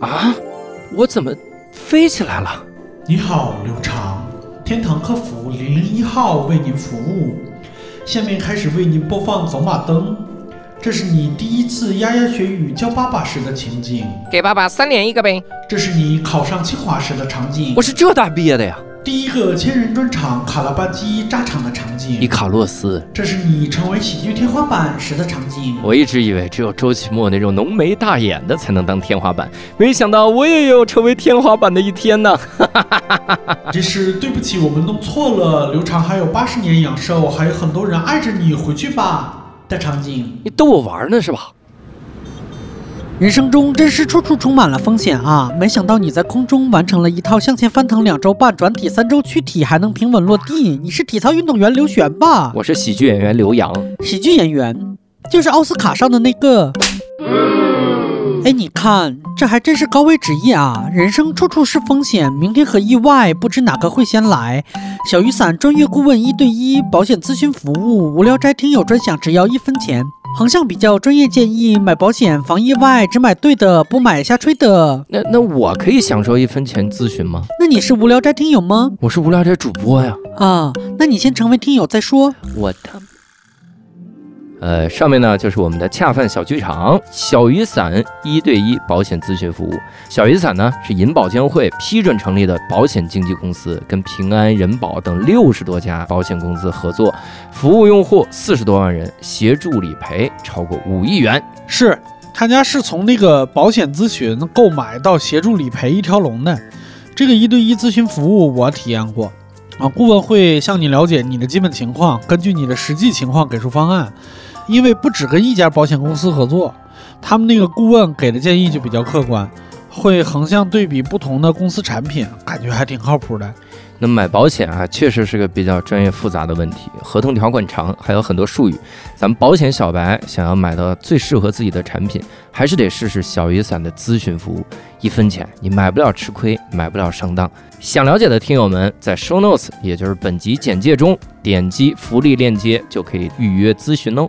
啊，我怎么飞起来了？你好，刘长，天堂客服零零一号为您服务。下面开始为您播放走马灯，这是你第一次牙牙学语叫爸爸时的情景，给爸爸三连一个呗。这是你考上清华时的场景我，是浙大毕业的呀，第一个千人专场卡拉巴基炸场的场景，伊卡洛斯。这是你成为喜剧天花板时的场景。我一直以为只有周奇墨那种浓眉大眼的才能当天花板，没想到我也有成为天花板的一天呢。这是对不起，我们弄错了。刘长还有八十年阳寿，还有很多人爱着你，回去吧的场景。你逗我玩呢是吧？人生中真是处处充满了风险啊！没想到你在空中完成了一套向前翻腾两周半、转体三周躯体，还能平稳落地。你是体操运动员刘璇吧？我是喜剧演员刘洋，喜剧演员，就是奥斯卡上的那个。哎，你看，这还真是高危职业啊！人生处处是风险，明天和意外，不知哪个会先来。小雨伞专业顾问一对一保险咨询服务，无聊斋听友专享只要一分钱。横向比较专业建议，买保险防意外，只买对的，不买瞎吹的。那那我可以享受一分钱咨询吗？那你是无聊斋听友吗？我是无聊斋主播呀。啊，那你先成为听友再说。我他，呃，上面呢就是我们的恰饭小剧场，小雨伞一对一保险咨询服务。小雨伞呢是银保监会批准成立的保险经纪公司，跟平安、人保等六十多家保险公司合作，服务用户四十多万人，协助理赔超过五亿元。是他家是从那个保险咨询、购买到协助理赔一条龙的。这个一对一咨询服务我体验过啊，顾问会向你了解你的基本情况，根据你的实际情况给出方案。因为不只跟一家保险公司合作，他们那个顾问给的建议就比较客观，会横向对比不同的公司产品，感觉还挺靠谱的。那买保险啊，确实是个比较专业复杂的问题，合同条款长，还有很多术语。咱们保险小白想要买到最适合自己的产品，还是得试试小雨伞的咨询服务，一分钱你买不了吃亏，买不了上当。想了解的听友们，在 show notes，也就是本集简介中点击福利链接就可以预约咨询哦。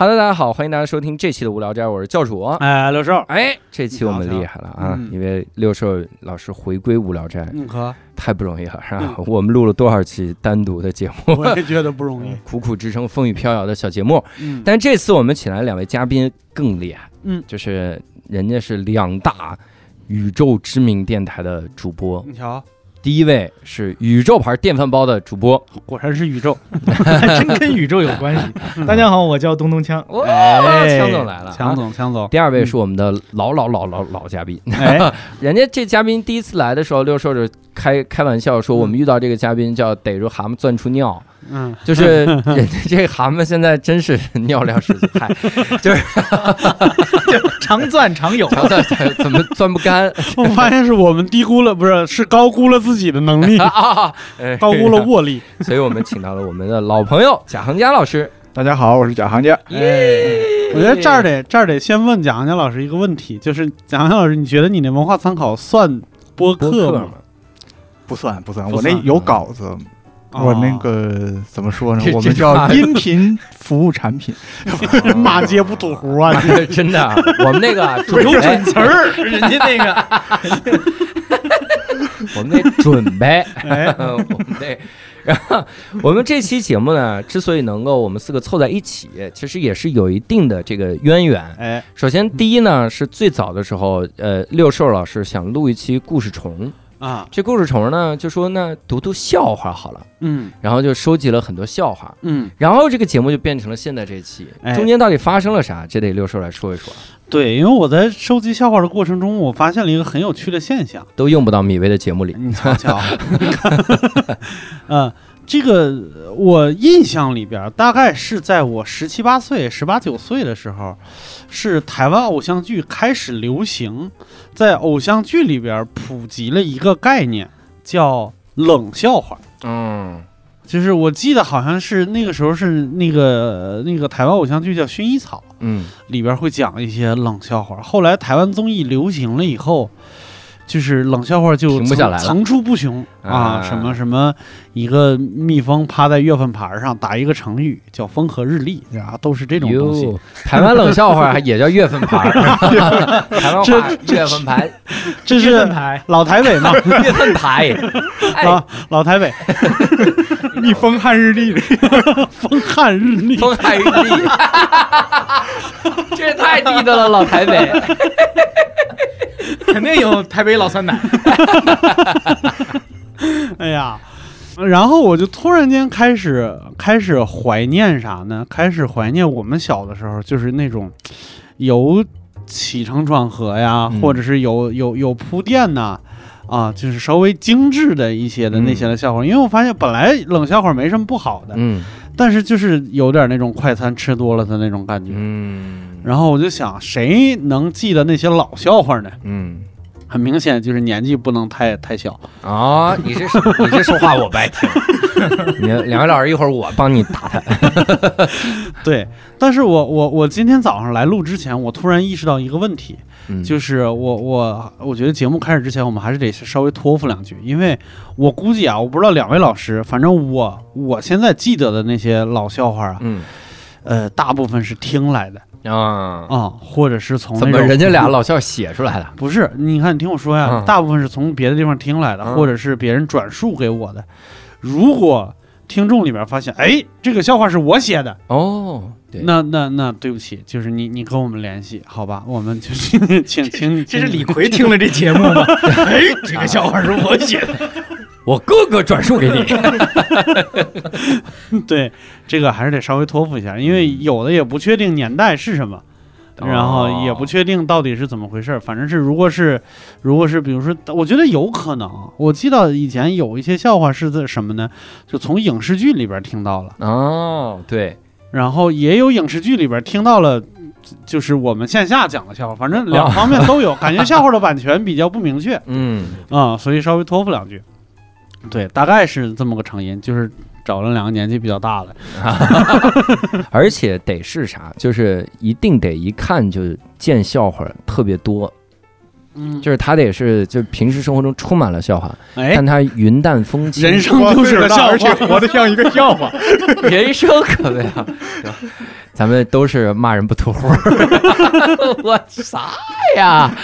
哈喽，大家好，欢迎大家收听这期的无聊斋，我是教主。哎，六兽，哎，这期我们厉害了啊！嗯因为六兽老师回归无聊斋，嗯呵，太不容易了，是吧？我们录了多少期单独的节目，我也觉得不容易。苦苦支撑风雨飘摇的小节目。嗯，但这次我们请来两位嘉宾更厉害，嗯就是人家是两大宇宙知名电台的主播。你瞧，第一位是宇宙牌电饭煲的主播，果然是宇宙。还 真跟宇宙有关系。大家好，我叫东东锵。哇，哎强总来了，锵。总，锵总，第二位是我们的老老老老老嘉宾，哎，人家这嘉宾第一次来的时候，六兽就开开玩笑说，我们遇到这个嘉宾叫逮住蛤蟆钻出尿，嗯，就是人家这蛤蟆现在真是 尿量十足派，就是 常钻常有。怎么怎么钻不干我发现是我们低估了，不是，是高估了自己的能力，啊？哎高估了握力。所以我们请到了我们的老朋友贾行家老师。大家好，我是贾行家。耶我觉得这儿得这儿得先问贾行家老师一个问题，就是贾行家老师，你觉得你那文化参考算播播客吗客嘛？，不算不算，不算我那有稿子，我那哦个怎么说呢？我们叫音频服务产品。骂街不吐胡啊！真的啊，我们那个 有准词儿，人家那个我们得准备，哎，我们得。然后我们这期节目呢，之所以能够我们四个凑在一起，其实也是有一定的这个渊源。哎，首先，第一呢是最早的时候，呃，六兽老师想录一期故事虫，啊，这故事虫呢就说那读读笑话好了，嗯然后就收集了很多笑话，嗯，然后这个节目就变成了现在这期。哎中间到底发生了啥？这得六叔来说一说，对，因为我在收集笑话的过程中，我发现了一个很有趣的现象。都用不到米薇的节目里。你瞧瞧，嗯，这个我印象里边，大概是在我十七八岁、十八九岁的时候，是台湾偶像剧开始流行，在偶像剧里边普及了一个概念，叫冷笑话。嗯，就是我记得好像是那个时候是那个那个台湾偶像剧叫《薰衣草》，嗯里边会讲一些冷笑话。后来台湾综艺流行了以后，就是冷笑话就停不下来了层出不穷啊啊。什么什么，一个蜜蜂趴在月份牌上打一个成语叫风和日丽，啊，都是这种东西。台湾冷笑话也叫月份牌儿，台湾话月份牌，这是，老台北嘛，月份牌，啊 老老台北。蜜蜂汉日丽，风汉日丽。风汉日丽，这也太地道了，老台北。肯定有台北老酸奶。哎呀，然后我就突然间开始开始怀念啥呢？开始怀念我们小的时候，就是那种有起承转合呀，嗯或者是有有有铺垫呐。啊，就是稍微精致的一些的那些的笑话，因为我发现本来冷笑话没什么不好的，嗯但是就是有点那种快餐吃多了的那种感觉。嗯然后我就想，谁能记得那些老笑话呢？嗯很明显就是年纪不能太太小。啊，你这你这说话我不爱听。你两位老师一会儿我帮你打他。对，但是我我我今天早上来录之前，我突然意识到一个问题，嗯就是我我我觉得节目开始之前，我们还是得稍微托付两句，因为我估计啊，我不知道两位老师，反正我我现在记得的那些老笑话啊，嗯呃，大部分是听来的啊，啊、或者是从怎么人家俩老笑写出来的？不是，你看，你听我说呀，嗯大部分是从别的地方听来的，嗯或者是别人转述给我的。如果听众里边发现，哎，这个笑话是我写的，哦，对，那那那对不起，就是你你跟我们联系，好吧？我们就是请请你，这是李逵听了这节目吗？哎，这个笑话是我写的。我哥哥转述给你。对这个还是得稍微托付一下，因为有的也不确定年代是什么。然后也不确定到底是怎么回事儿，反正是如果是，如果是比如说，我觉得有可能。我记得以前有一些笑话是在什么呢？就从影视剧里边听到了，哦，对，然后也有影视剧里边听到了，就是我们线下讲的笑话，反正两方面都有。感觉笑话的版权比较不明确 嗯，啊、所以稍微托付两句。对，大概是这么个成因，就是找了两个年纪比较大的。而且得是啥，就是一定得一看就见笑话特别多，嗯，就是他得是就平时生活中充满了笑话，哎但，他云淡风轻，人生就是个笑而且话。活得像一个笑话。人生可悲啊，咱们都是骂人不吐火，我啥呀？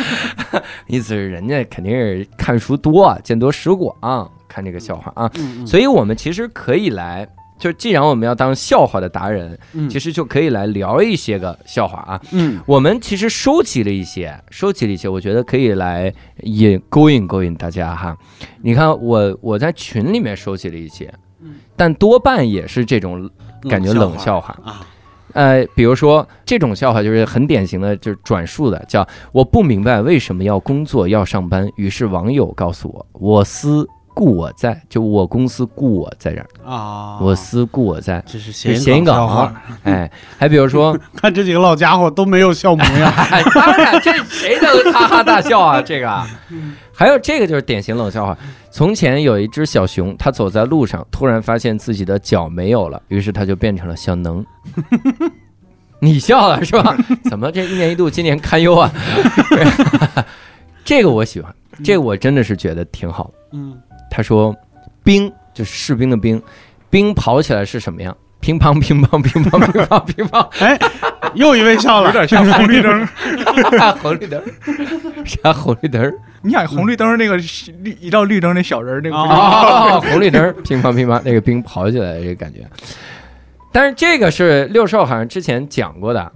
意思是人家肯定是看书多，见多识广，看这个笑话啊，所以我们其实可以来。就既然我们要当笑话的达人，嗯其实就可以来聊一些个笑话啊。嗯我们其实收集了一些，收集了一些，我觉得可以来引勾引勾引大家哈。你看我我在群里面收集了一些嗯，但多半也是这种感觉冷笑话。啊，呃，比如说这种笑话就是很典型的，就是转述的，叫我不明白为什么要工作要上班，于是网友告诉我，我司故我在，就我公司故我在这儿，啊，我司故我在。这是这谐谐音梗哎，还比如说，看这几个老家伙都没有笑模样。哎，当然，这谁能哈哈大笑啊？这个，还有这个就是典型冷笑话。从前有一只小熊，它走在路上，突然发现自己的脚没有了，于是它就变成了小能。你笑了是吧？怎么这一年一度，今年堪忧啊？这个我喜欢，这个我真的是觉得挺好。嗯，他说，兵就是士兵的兵，兵跑起来是什么样？乒乓乒乓乒乓乒乓乒乓，哎，又一位笑了，有点像红绿灯。红绿灯儿，啥红绿灯儿？你想红绿灯那个绿一照绿灯那小人儿那个不是哦，红绿灯儿，乒乓乒乓，那个兵跑起来这个感觉。但是这个是六兽好像之前讲过的，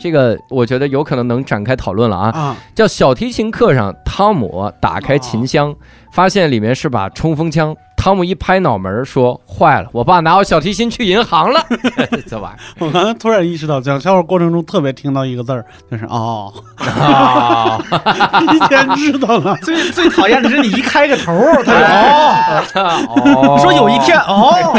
这个我觉得有可能能展开讨论了啊。啊，叫小提琴课上，汤姆打开琴箱，发现里面是把冲锋枪。汤姆一拍脑门儿说：“坏了，我爸拿我小提琴去银行了。”这玩意儿我刚才突然意识到，讲笑话过程中特别听到一个字儿，就是哦，儿啊，提前知道了。最最讨厌的是你一开个头儿，他就哦，哦说有一天哦，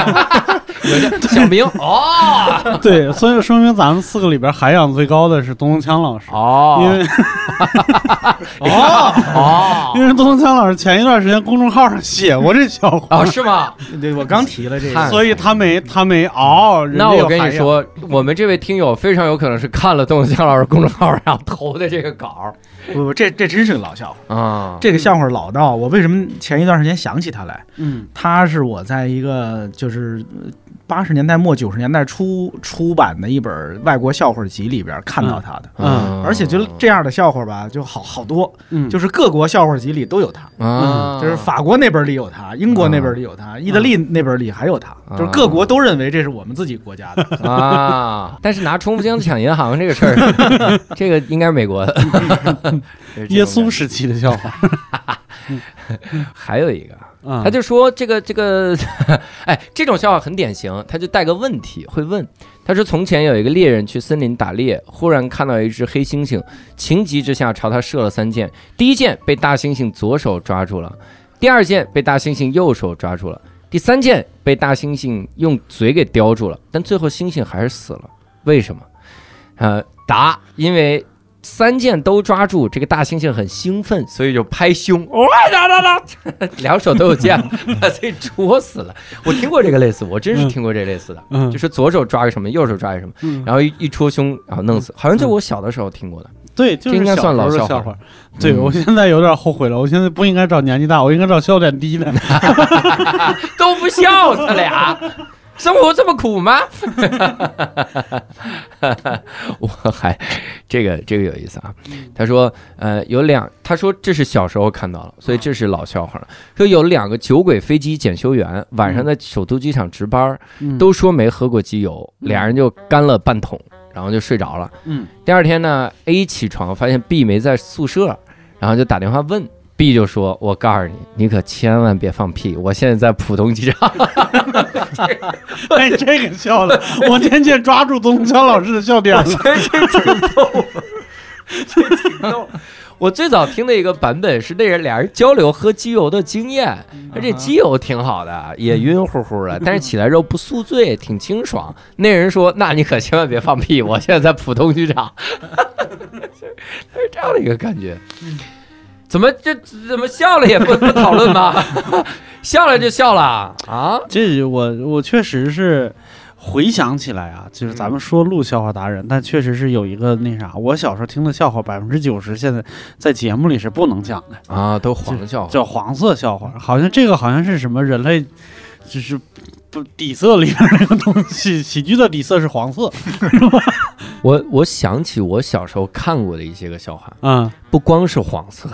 小明哦对，所以说明咱们四个里边涵养最高的是东东锵老师哦。因哦为哦哦，因为东东锵老师前一段时间公众号上写过这笑话，啊，是吗？对我刚提了这个，所以他没他没熬。那我跟你说，我们这位听友非常有可能是看了邓江老师公众号上投的这个稿不不，这这真是个老笑话。啊。这个笑话老到我为什么前一段时间想起他来？嗯他是我在一个就是八十年代末九十年代初出版的一本外国笑话集里边看到他的，嗯。而且就这样的笑话吧，就好好多，嗯，就是各国笑话集里都有他。啊，就是法国那本里有他，英国那本里有他，意大利那本里还有他，就是各国都认为这是我们自己国家的。啊，但是拿冲锋枪抢银行这个事儿，这个应该是美国的。耶稣时期的笑话。还有一个，嗯他就说这个这个，哎，这种笑话很典型，他就带个问题，会问。他说从前有一个猎人去森林打猎，忽然看到一只黑猩猩，情急之下朝他射了三箭，第一箭被大猩猩左手抓住了，第二箭被大猩猩右手抓住了，第三箭被大猩猩用嘴给叼住了，但最后猩猩还是死了，为什么？呃，答，因为。三剑都抓住，这个大猩猩很兴奋，所以就拍胸，哇哒哒哒，两手都有剑，把自己戳死了。我听过这个类似，我真是听过这类似的，嗯。就是左手抓个什么，右手抓个什么，嗯。然后一一戳胸，然后弄死，好像就我小的时候听过的。对，就是这应该算老笑话。对嗯。我现在有点后悔了，我现在不应该找年纪大，我应该找笑点低的。都不笑，他俩生活这么苦吗？我还这个这个有意思啊。他说，呃，有两，他说这是小时候看到了，所以这是老笑话了。说有两个酒鬼飞机检修员晚上在首都机场值班，嗯都说没喝过机油，俩人就干了半桶，然后就睡着了。嗯第二天呢，A 起床发现 B 没在宿舍，然后就打电话问 B 就说：“我告诉你，你可千万别放屁，我现在在浦东机场。哎，这个笑了，我渐渐抓住东强老师的笑点了。这这挺逗，这挺逗。我最早听的一个版本是那人俩人交流喝机油的经验，而这机油挺好的，也晕乎乎的，但是起来之后不宿醉，挺清爽。那人说：“那你可千万别放屁，我现在在浦东机场。”是这样的一个感觉。怎么这怎么笑了也不不讨论吗？笑了就笑了啊！这我我确实是回想起来啊，就是咱们说录笑话达人，但确实是有一个那啥，我小时候听的笑话百分之九十现在在节目里是不能讲的，啊，都黄笑话，叫黄色笑话，好像这个好像是什么人类，就是不底色里面那个东西，喜剧的底色是黄色，我我想起我小时候看过的一些个笑话，嗯，不光是黄色，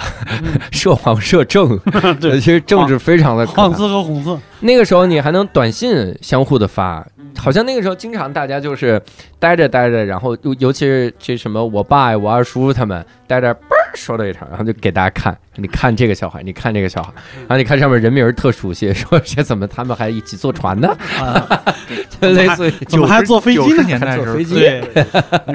涉黄涉政，对其实政治非常的黄色和红色，那个时候你还能短信相互的发，好像那个时候经常大家就是待着待着，然后尤尤其是这什么我爸呀、我二叔他们待着，说了一场，然后就给大家看，你看这个笑话，你看这个笑话，然后你看上面人名儿特熟悉，说这怎么他们还一起坐船呢？就 类似于怎么还坐飞机呢？年代时候坐飞机对，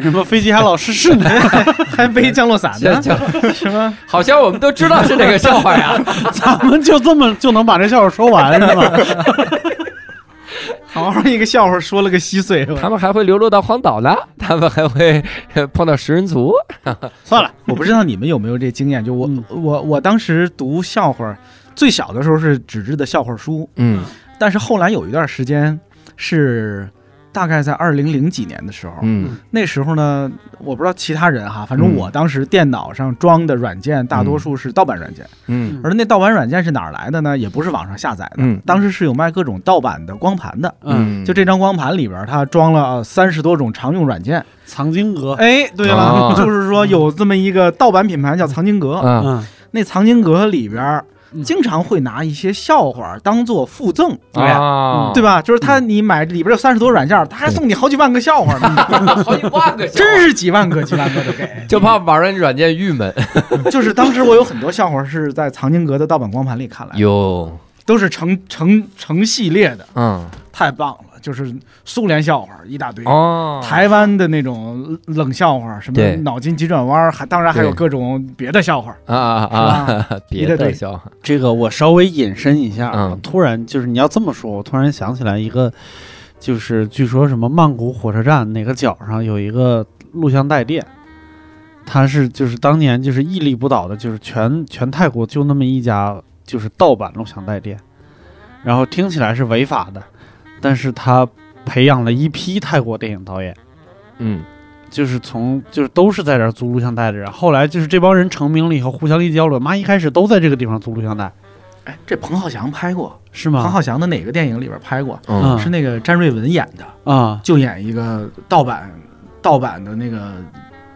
什么飞机还老失事呢？还背降落伞呢，这 这是吗？好像我们都知道是哪个笑话呀。咱们就这么就能把这笑话说完是吗？好好一个笑话说了个稀碎，他们还会流落到荒岛呢，他们还会呃碰到食人族。算了，我不知道你们有没有这经验，就我、嗯。我我当时读笑话，最小的时候是纸质的笑话书，嗯。但是后来有一段时间是大概在二零零几年的时候，嗯。那时候呢，我不知道其他人哈，反正嗯。我当时电脑上装的软件大多数是盗版软件，嗯。而那盗版软件是哪儿来的呢？也不是网上下载的，嗯。当时是有卖各种盗版的光盘的。嗯，就这张光盘里边，它装了三十多种常用软件。藏经阁，哎，对了，哦 就是说有这么一个盗版品牌叫藏经阁，啊嗯，那藏经阁里边嗯经常会拿一些笑话当做附赠，对吧，对吧？就是他你买里边有三十多软件，他还送你好几万个笑话呢，好几万个，真是几万个几万个的给。就怕玩人软件郁闷。就是当时我有很多笑话是在藏经阁的盗版光盘里看来的，有，都是成成成系列的，嗯，太棒了。就是苏联笑话一大堆。哦，台湾的那种冷笑话，什么脑筋急转弯，还当然还有各种别的笑话。啊啊啊，别的笑话，这个我稍微引申一下啊，嗯突然就是你要这么说，我突然想起来一个，就是据说什么曼谷火车站哪个角上有一个录像带店，它是就是当年就是屹立不倒的，就是全全泰国就那么一家就是盗版录像带店，然后听起来是违法的，但是他培养了一批泰国电影导演。嗯。就是从就是都是在这儿租录像带的人，后来就是这帮人成名了以后互相一交流，妈一开始都在这个地方租录像带，哎，这彭浩翔拍过，是吗？彭浩翔的哪个电影里边拍过？是那个詹瑞文演的，啊。就演一个盗版盗版的那个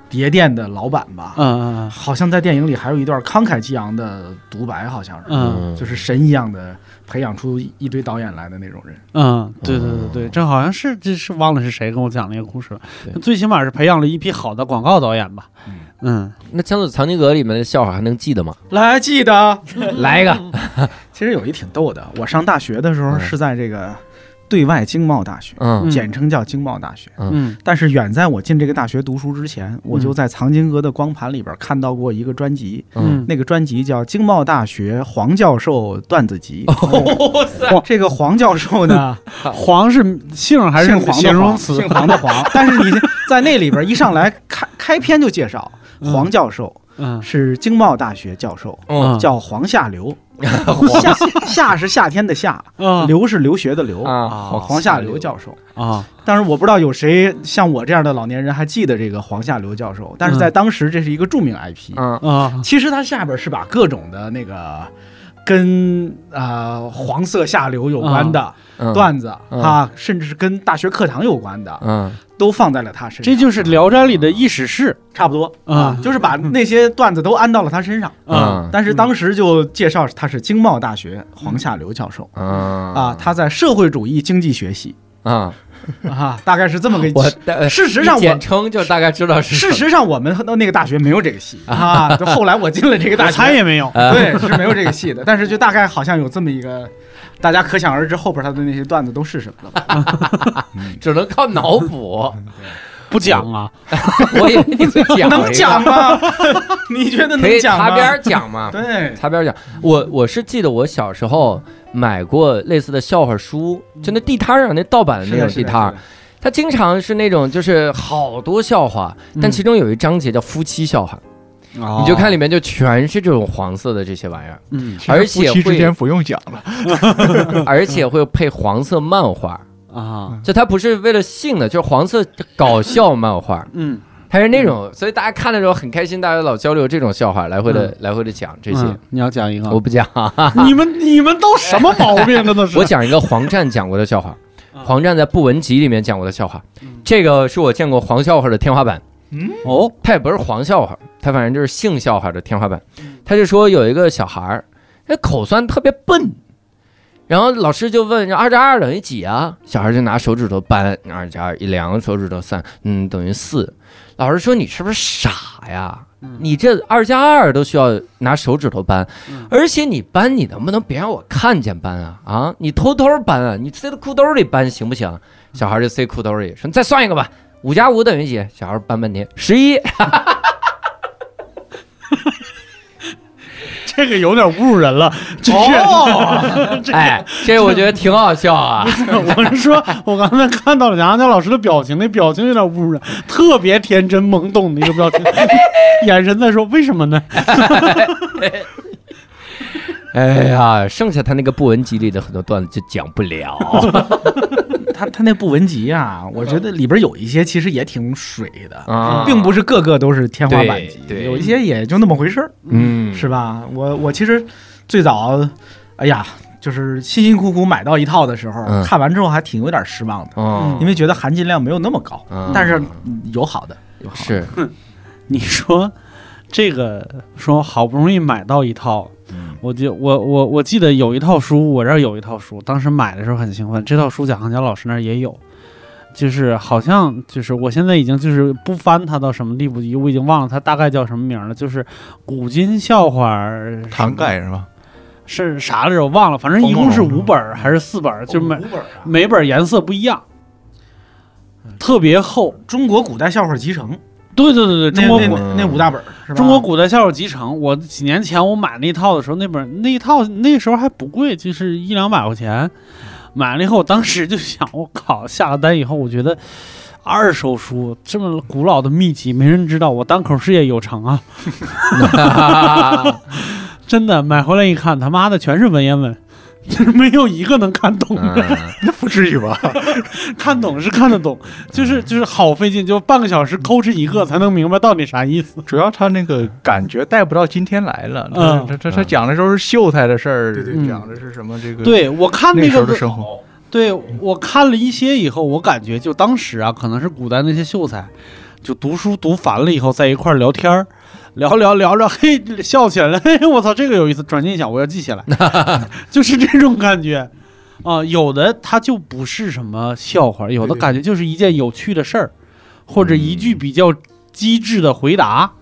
碟店的老板吧。嗯嗯好像在电影里还有一段慷慨激昂的独白，好像是，嗯。就是神一样的培养出一堆导演来的那种人。嗯，对对对对，这好像是这是忘了是谁跟我讲那个故事了，最起码是培养了一批好的广告导演吧。嗯嗯那《枪子藏经阁》里面的笑话还能记得吗？来，记得，来一个，其实有一挺逗的。我上大学的时候嗯是在这个对外经贸大学，嗯。简称叫经贸大学。嗯。但是远在我进这个大学读书之前，我就在藏经阁的光盘里边看到过一个专辑，嗯，那个专辑叫《经贸大学黄教授段子集》。哇塞，这个黄教授呢，黄是姓还是姓黄的黄，形容词？姓黄的黄。但是你在那里边一上来开开篇就介绍嗯。黄教授嗯。是经贸大学教授，嗯。叫黄夏流，夏夏是夏天的夏，啊流是留学的留，啊，黄夏留教授。啊但是，我不知道有谁像我这样的老年人还记得这个黄夏留教授，但是在当时这是一个著名 IP。嗯啊其实它下边是把各种的那个跟呃黄色下流有关的嗯段子、嗯啊，甚至是跟大学课堂有关的，嗯都放在了他身上。这就是《聊斋》里的意史事差不多啊就是把那些段子都安到了他身上。啊嗯但是当时就介绍他是经贸大学黄夏流教授。嗯啊，他在社会主义经济学系啊，啊，大概是这么个。我大事实上我，简称就大概知道是事实上我们的那个大学没有这个系 啊。就后来我进了这个大我学，猜也没有。呃对，是没有这个系的，但是就大概好像有这么一个，大家可想而知后边他的那些段子都是什么了吧？只能靠脑补。不讲啊，我以为你会讲，能讲？吗？你觉得能讲吗？擦边讲嘛？对，擦边讲。我我是记得我小时候买过类似的笑话书，就那地摊上那盗版的那种地摊儿，它经常是那种就是好多笑话，但其中有一章节叫夫妻笑话，你就看里面就全是这种黄色的这些玩意儿，嗯而且夫妻之会间不用讲了，而且会配黄色漫画，啊就它不是为了性的，就是黄色搞笑漫画。嗯它是那种，所以大家看的时候很开心，大家老交流这种笑话，来回的、来回的讲这些。嗯你要讲一个我，不讲，你们你们都什么毛病？真的是我讲一个黄战讲过的笑话。啊黄战在《不文集》里面讲过的笑话嗯，这个是我见过黄笑话的天花板。嗯哦他也不是黄笑话，他反正就是性笑话的天花板。嗯他就说有一个小孩儿，那口算特别笨，然后老师就问二加二等于几啊？小孩就拿手指头扳，二加二一量手指头算，嗯，等于四。老师说你是不是傻呀？你这二加二都需要拿手指头扳，嗯而且你扳你能不能别让我看见扳啊？啊，你偷偷扳啊？你塞到裤兜里扳行不行？小孩就塞裤兜里，说你再算一个吧。五加五等于几？小孩扳半天，十一。这个有点侮辱人了。这是、哦，哎，这我觉得挺好笑啊。我是说，我刚才看到了杨家老师的表情，那表情有点侮辱人，特别天真懵懂的一个表情，眼神在说为什么呢？哎呀，剩下他那个不文集里的很多段子就讲不了。他他那布文集啊，我觉得里边有一些其实也挺水的，啊。并不是个个都是天花板级，有一些也就那么回事儿，嗯，是吧？我我其实最早，哎呀，就是辛辛苦苦买到一套的时候，嗯。看完之后还挺有点失望的，嗯因为觉得含金量没有那么高，嗯。但是嗯有好的，有好的。是，你说这个说好不容易买到一套，嗯我就我我我记得有一套书，我这儿有一套书，当时买的时候很兴奋。这套书蒋航江老师那儿也有，就是好像就是我现在已经就是不翻它到什么地步，我已经忘了它大概叫什么名了。就是古今笑话儿堂盖是吧？是啥来着？我忘了，反正一共是五本儿还是四本儿，就每五本啊，每本儿颜色不一样，特别厚。中国古代笑话集成，对对对对，中国古那那那五大本儿是吧？中国古代笑话集成，我几年前我买那一套的时候，那本那一套那时候还不贵，就是一两百块钱。买了以后，我当时就想，我靠，下了单以后，我觉得二手书这么古老的秘籍，没人知道，我单口事业有成啊！真的买回来一看，他妈的全是文言文，就 是没有一个能看懂的。嗯，那不至于吧？看懂是看得懂，就是就是好费劲，就半个小时抠哧一个才能明白到底啥意思。主要他那个感觉带不到今天来了。嗯他他他讲的都是秀才的事儿，对对对讲的是什么这个对我看那那个时候的生活。对我看了一些以后，我感觉就当时啊，可能是古代那些秀才，就读书读烦了以后，在一块儿聊天儿，聊聊聊着，嘿，笑起来了，嘿，我操，这个有意思，转念一想，我要记下来，就是这种感觉。啊、有的它就不是什么笑话，有的感觉就是一件有趣的事儿，或者一句嗯。比较机智的回答。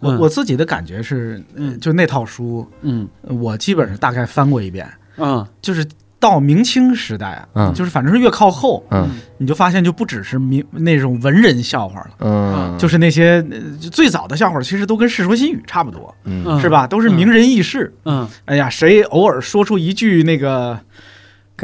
嗯。我我自己的感觉是，嗯。就那套书，嗯。我基本上大概翻过一遍，嗯。就是到明清时代啊，嗯。就是反正是越靠后，嗯。你就发现就不只是明那种文人笑话了，嗯，就是那些最早的笑话，其实都跟《世说新语》差不多，嗯。嗯是吧？都是名人轶事。嗯。哎呀，谁偶尔说出一句那个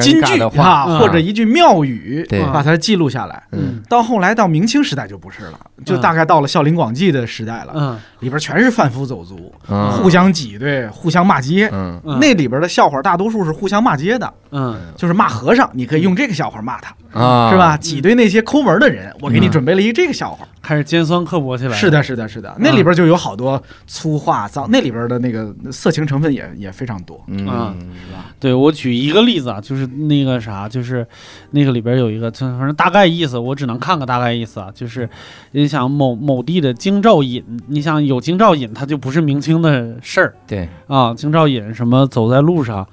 金句啊，嗯。或者一句妙语，对。把它记录下来。嗯。到后来到明清时代就不是了，就嗯大概到了《孝陵广记》的时代了，嗯。里边全是贩夫走卒，嗯。互相挤兑，互相骂街。嗯。嗯，那里边的笑话大多数是互相骂街的，嗯。就是骂和尚，你可以用这个笑话骂他，啊，是吧？挤兑那些抠门的人，我给你嗯。准备了一个这个笑话。开始尖酸刻薄起来。是的，是的，是的，那里边就有好多粗话脏，那里边的那个色情成分也也非常多。嗯是吧对我举一个例子啊，就是那个啥，就是那个里边有一个，就反正大概意思，我只能看个大概意思啊。就是你想某某地的京兆尹，你想有京兆尹，他就不是明清的事儿对，啊。京兆尹什么走在路上，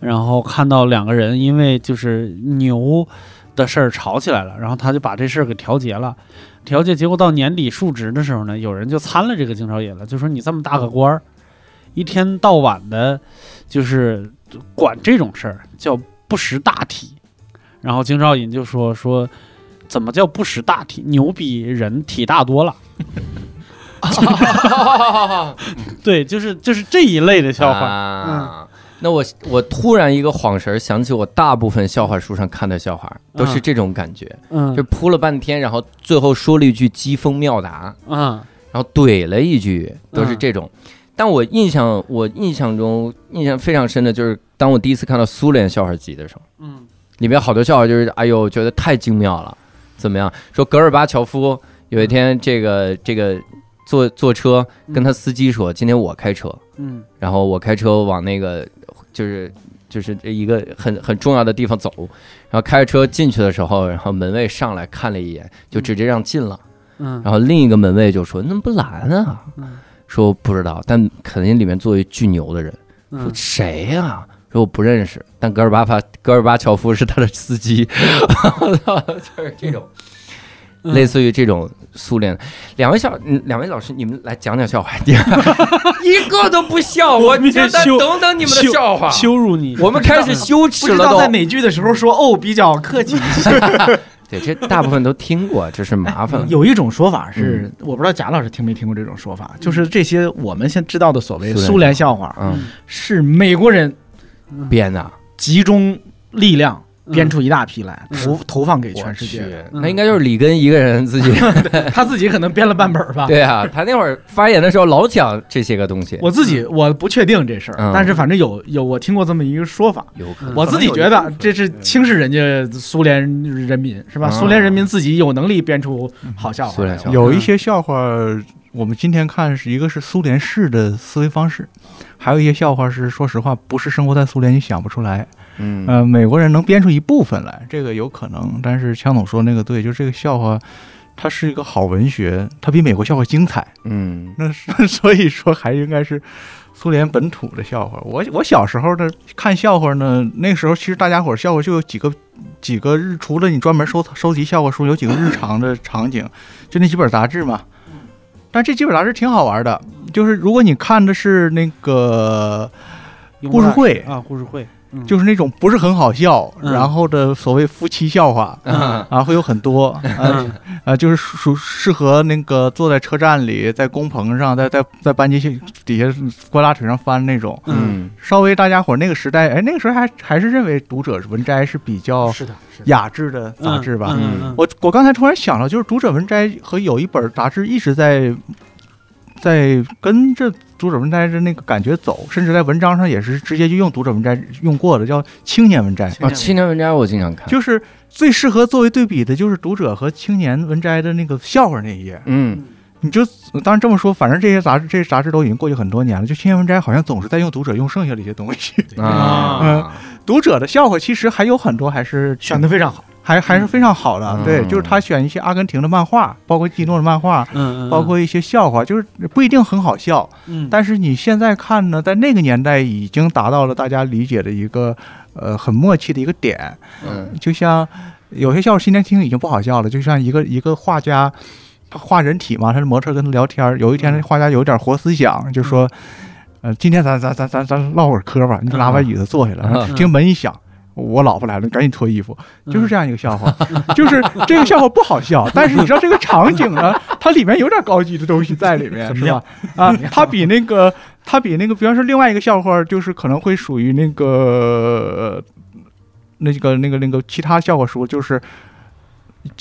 然后看到两个人因为就是牛的事儿吵起来了，然后他就把这事儿给调节了。调解结果到年底述职的时候呢，有人就参了这个京兆尹了，就说你这么大个官儿，一天到晚的，就是管这种事儿叫不识大体。然后京兆尹就说说，怎么叫不识大体？牛比人体大多了。对，就是就是这一类的笑话。啊。那我我突然一个晃神儿，想起我大部分笑话书上看的笑话都是这种感觉，嗯就铺了半天，然后最后说了一句机锋妙答，嗯然后怼了一句，都是这种。但我印象我印象中印象非常深的就是，当我第一次看到苏联笑话集的时候，嗯里面好多笑话就是，哎呦，觉得太精妙了。怎么样？说戈尔巴乔夫有一天这个这个坐坐车跟他司机说，今天我开车，嗯。然后我开车往那个就是就是这一个很很重要的地方走，然后开着车进去的时候，然后门卫上来看了一眼，就直接让进了。嗯。然后另一个门卫就说：“怎么不拦啊？”嗯。说不知道，但肯定里面坐一巨牛的人。说嗯谁呀、说我不认识，但戈尔巴法戈尔巴乔夫是他的司机，就是这种。嗯。类似于这种苏联，两位小，嗯两位老师，你们来讲讲笑话，一个都不笑，我 我们真的羞等等你们的笑话，羞辱你。我们开始羞耻了都。知道在哪句的时候说哦比较客气一些。对，这大部分都听过，这是麻烦了。有一种说法是，我不知道贾老师听没听过这种说法，就是这些我们现知道的所谓苏联苏联笑话，嗯，是美国人编的，集中力量嗯编出一大批来，嗯投投放给全世界。那应该就是里根一个人自己。他自己可能编了半本儿吧。对啊，他那会儿发言的时候老讲这些个东西。我自己我不确定这事儿，嗯但是反正有有我听过这么一个说法。有，我自己觉得这是轻视人家苏联人民是吧？嗯苏联人民自己有能力编出好笑话有一些笑话，我们今天看是一个是苏联式的思维方式，还有一些笑话是说实话不是生活在苏联你想不出来。嗯呃，美国人能编出一部分来，这个有可能。但是枪总说那个对，就这个笑话，它是一个好文学，它比美国笑话精彩。嗯那是 所以说还应该是苏联本土的笑话。我我小时候的看笑话呢，那个时候其实大家伙儿笑话就有几个几个日，除了你专门收收集笑话书，有几个日常的场景，就那几本杂志嘛。但这几本杂志挺好玩的，就是如果你看的是那个故事会啊，故事会，嗯就是那种不是很好笑，嗯然后的所谓夫妻笑话。啊啊，会有很多，呃嗯呃，就是属适合那个坐在车站里，在工棚上，在在在班级底下关拉腿上翻那种。嗯稍微大家伙儿那个时代，哎，那个时候还还是认为《读者文摘》是比较是的，是的。雅致的杂志吧。嗯嗯我我刚才突然想到，就是《读者文摘》和有一本杂志一直在在跟着读者文摘的那个感觉走，甚至在文章上也是直接就用读者文摘用过的，叫青年文摘，啊，青年文摘我经常看，就是最适合作为对比的，就是读者和青年文摘的那个笑话那一页。嗯你就当然这么说，反正这些杂志这些杂志都已经过去很多年了，就青年文摘好像总是在用读者用剩下的一些东西。啊，读者的笑话其实还有很多还是选的非常好。还还是非常好的，嗯。对，就是他选一些阿根廷的漫画，包括基诺的漫画，嗯嗯，包括一些笑话，就是不一定很好笑，嗯，但是你现在看呢，在那个年代已经达到了大家理解的一个呃很默契的一个点，嗯。就像有些笑话今天听已经不好笑了，就像一个一个画家他画人体嘛，他是模特跟他聊天儿，有一天画家有点活思想，就说，呃，今天咱咱咱咱咱唠会儿嗑吧，你就拿把椅子坐下来，嗯。听门一响。我老婆来了，赶紧脱衣服，就是这样一个笑话，就是这个笑话不好笑，但是你知道这个场景呢，它里面有点高级的东西在里面，是吧？啊，它比那个，它比那个，比方说另外一个笑话，就是可能会属于那个，呃那个那个那个其他笑话书，就是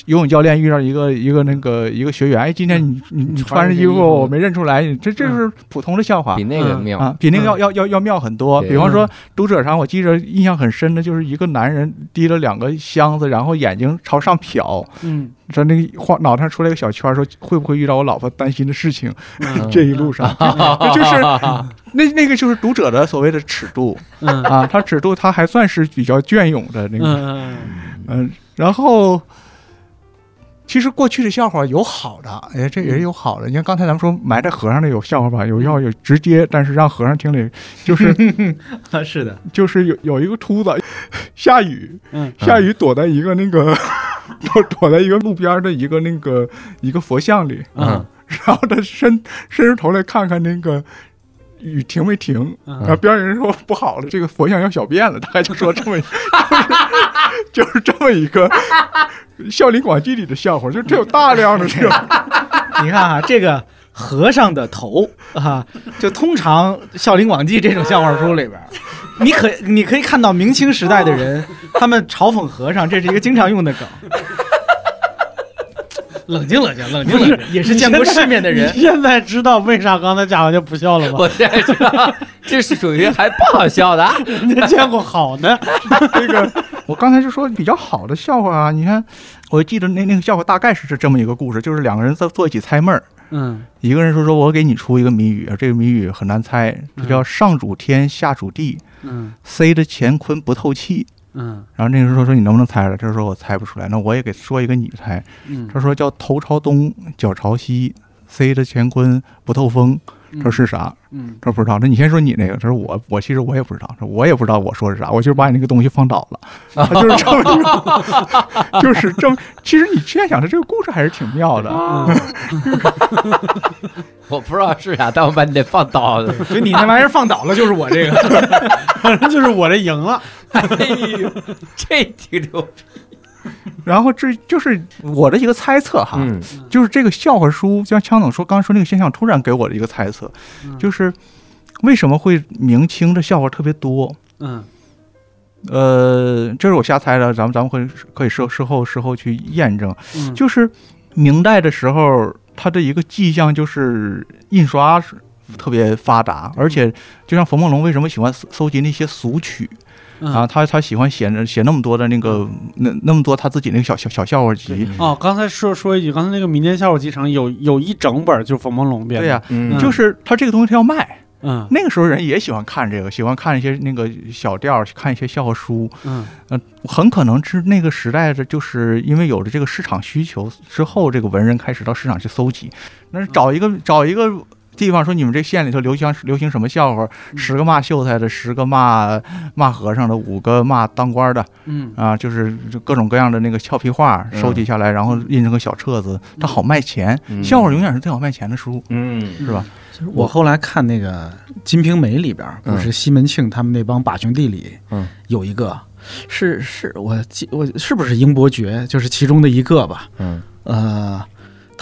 游泳教练遇到一个一个那个一个学员，哎，今天你你你穿着衣服我没认出来，你这这是普通的笑话。比。那个妙。啊，比那个要要要要妙很多。比方说，读者上我记着印象很深的就是一个男人提了两个箱子，然后眼睛朝上瞟，嗯。说那个画脑袋上出来一个小圈儿，说会不会遇到我老婆担心的事情？嗯。这一路上，这 就是那那个就是读者的所谓的尺度。嗯。啊，他尺度他还算是比较隽永的那个，嗯。嗯，然后。其实过去的笑话有好的，哎，这也是有好的。你看刚才咱们说埋在和尚的有笑话吧，有要有直接，但是让和尚听了，就是 啊，是的，就是有有一个秃子，下雨，嗯。下雨躲在一个那个躲 躲在一个路边的一个那个一个佛像里，嗯然后他伸伸出头来看看那个雨停没停，嗯然后边上人说不好了，这个佛像要小便了，大概就说这么一，就是就是这么一个《笑林广记》里的笑话，就这有大量的这种，你看啊，这个和尚的头啊，就通常《笑林广记》这种笑话书里边，你可你可以看到明清时代的人，他们嘲讽和尚，这是一个经常用的梗。冷静冷静冷静冷静，也是见过世面的人。现在知道为啥刚才贾文就不笑了吗？我现在知道这是属于还不好笑的，人家见过好的，这个我刚才就说比较好的笑话啊，你看，我记得那那个笑话大概是这这么一个故事，就是两个人在坐一起猜闷儿。嗯一个人说说我给你出一个谜语，这个谜语很难猜，这叫上主天下主地，嗯塞着乾坤不透气。嗯然后那个人说说你能不能猜出来？他说我猜不出来，那我也给说一个你猜。嗯他说叫头朝东，脚朝西，塞着乾坤不透风。他说是啥？嗯他说不知道。那你先说你那个。他说我我其实我也不知道，他说我也不知道我说的是啥，我就是把你那个东西放倒了。啊就是这么 就是这么。其实你现在想，他这个故事还是挺妙的。嗯 我不知道是啥，但我把你得放倒了。所以你那玩意儿放倒了，就是我这个。反正就是我这赢了。哎呦，这挺牛逼。然后这就是我的一个猜测哈，嗯。就是这个笑话书，像枪总说刚刚说那个现象，突然给我的一个猜测，嗯。就是为什么会明清的笑话特别多？嗯。呃，这是我瞎猜的，咱们咱们会可以事事后事后去验证。嗯。就是明代的时候，它的一个迹象就是印刷是特别发达，而且就像冯梦龙为什么喜欢搜搜集那些俗曲嗯啊，他他喜欢写那写那么多的那个那那么多他自己那个小小小笑话集，哦，刚才说说一句，刚才那个民间笑话集成有有一整本就是冯梦龙编的。对呀、嗯就是他这个东西他要卖。嗯那个时候人也喜欢看这个，喜欢看一些那个小调儿，看一些笑话书。嗯很可能是那个时代的，就是因为有了这个市场需求之后，这个文人开始到市场去搜集，那是找一个找一个地方说你们这县里头流行流行什么笑话，十个骂秀才的，十个骂骂和尚的，五个骂当官的。嗯。啊，就是各种各样的那个俏皮话嗯收集下来，然后印成个小册子，它好卖钱。嗯。笑话永远是最好卖钱的书，嗯。是吧？我后来看那个《金瓶梅》里边儿，不是西门庆他们那帮把兄弟里，嗯，有一个是是我记我是不是英伯爵，就是其中的一个吧？嗯。呃，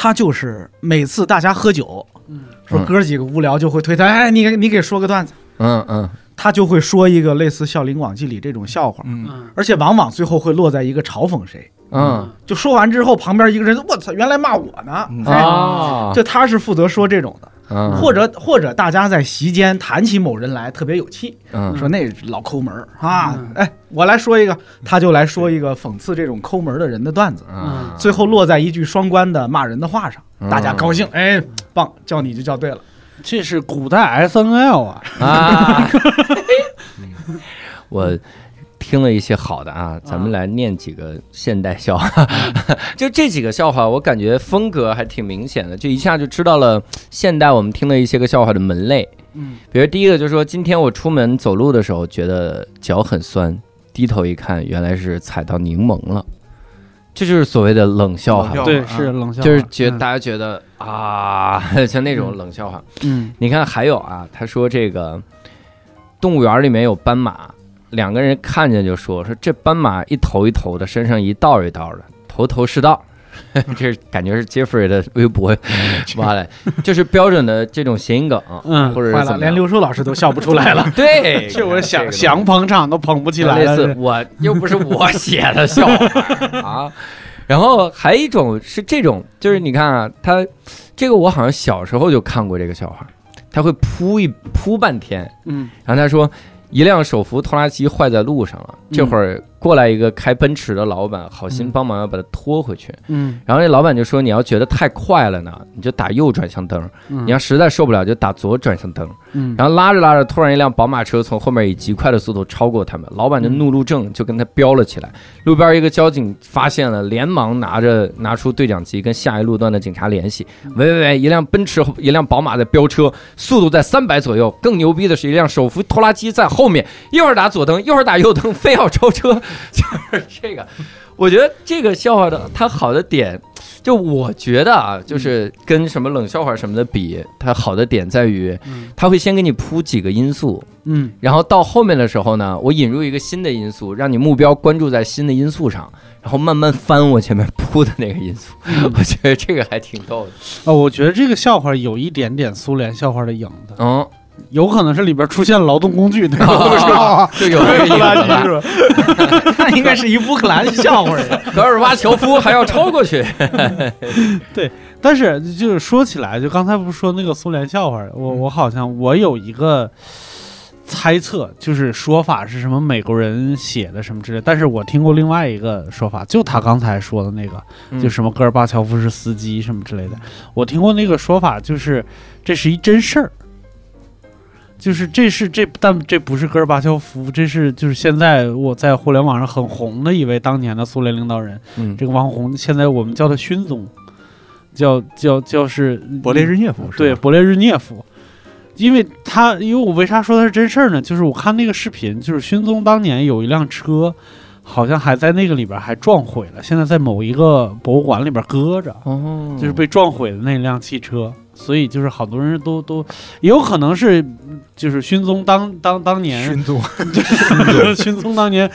他就是每次大家喝酒，嗯。说哥几个无聊就会推他，哎，你给你给说个段子，嗯嗯。他就会说一个类似《笑林广记》里这种笑话，嗯，嗯而且往往最后会落在一个嘲讽谁。嗯。就说完之后，旁边一个人，我操，原来骂我呢！嗯。哎啊，就他是负责说这种的。嗯，或者或者大家在席间谈起某人来特别有气，嗯说那老抠门儿啊嗯，哎，我来说一个，他就来说一个讽刺这种抠门儿的人的段子，嗯，最后落在一句双关的骂人的话上，嗯大家高兴，哎，棒，叫你就叫对了。这是古代 S N L 啊，啊，我听了一些好的啊，咱们来念几个现代笑话。就这几个笑话，我感觉风格还挺明显的，就一下就知道了现代我们听了一些个笑话的门类。嗯，比如第一个就是说，今天我出门走路的时候觉得脚很酸，低头一看，原来是踩到柠檬了。这就是所谓的冷笑话。对，啊。是冷笑话，就是觉大家觉得啊，像那种冷笑话。嗯。你看，还有啊，他说这个动物园里面有斑马，两个人看见就说说这斑马一头一头的，身上一道一道的，头头是道。这是感觉是杰弗瑞的微博挖来，就是标准的这种谐音梗，嗯或者坏了，是怎么。连刘叔老师都笑不出来了 对，这我想想捧场都捧不起来类了。我又不是我写的笑话啊。然后还有一种是这种，就是你看啊，他这个我好像小时候就看过这个笑话，他会铺一铺半天，嗯然后他说一辆手扶拖拉机坏在路上了，这会儿过来一个开奔驰的老板，好心帮忙要把他拖回去。嗯然后那老板就说你要觉得太快了呢，你就打右转向灯；嗯，你要实在受不了，就打左转向灯。嗯然后拉着拉着，突然一辆宝马车从后面以极快的速度超过他们，老板的怒路症就跟他飙了起来。路边一个交警发现了，连忙拿着拿出对讲机跟下一路段的警察联系。喂喂喂，一辆奔驰，一辆宝马在飙车，速度在三百左右。更牛逼的是一辆手扶拖拉机在后面，一会儿打左灯，一会儿打右灯，非要超车。就是这个，我觉得这个笑话的它好的点。就我觉得啊，就是跟什么冷笑话什么的比，它好的点在于，它会先给你铺几个因素，嗯然后到后面的时候呢，我引入一个新的因素，让你目标关注在新的因素上，然后慢慢翻我前面铺的那个因素。我觉得这个还挺逗的。哦，我觉得这个笑话有一点点苏联笑话的影子，嗯，有可能是里边出现劳动工具，对吧？啊就有这个意思吧。是吧？那应该是一乌克兰笑话呀。戈尔巴乔夫还要超过去。对但是就是说起来，就刚才不是说那个苏联笑话，我我好像我有一个猜测，就是说法是什么美国人写的什么之类，但是我听过另外一个说法，就他刚才说的那个，嗯就什么戈尔巴乔夫是司机什么之类的，我听过那个说法，就是这是一真事儿。就是这是这，但这不是戈尔巴乔夫，这是就是现在我在互联网上很红的一位当年的苏联领导人，嗯这个王红现在我们叫他勋宗，叫叫叫是勃列日涅夫是对，勃列日涅夫，因为他因为我为啥说他是真事儿呢？就是我看那个视频，就是勋宗当年有一辆车，好像还在那个里边还撞毁了，现在在某一个博物馆里边搁着，哦。就是被撞毁的那辆汽车。所以就是好多人都都也有可能是，就是勋宗当当当年勋宗，勋宗当年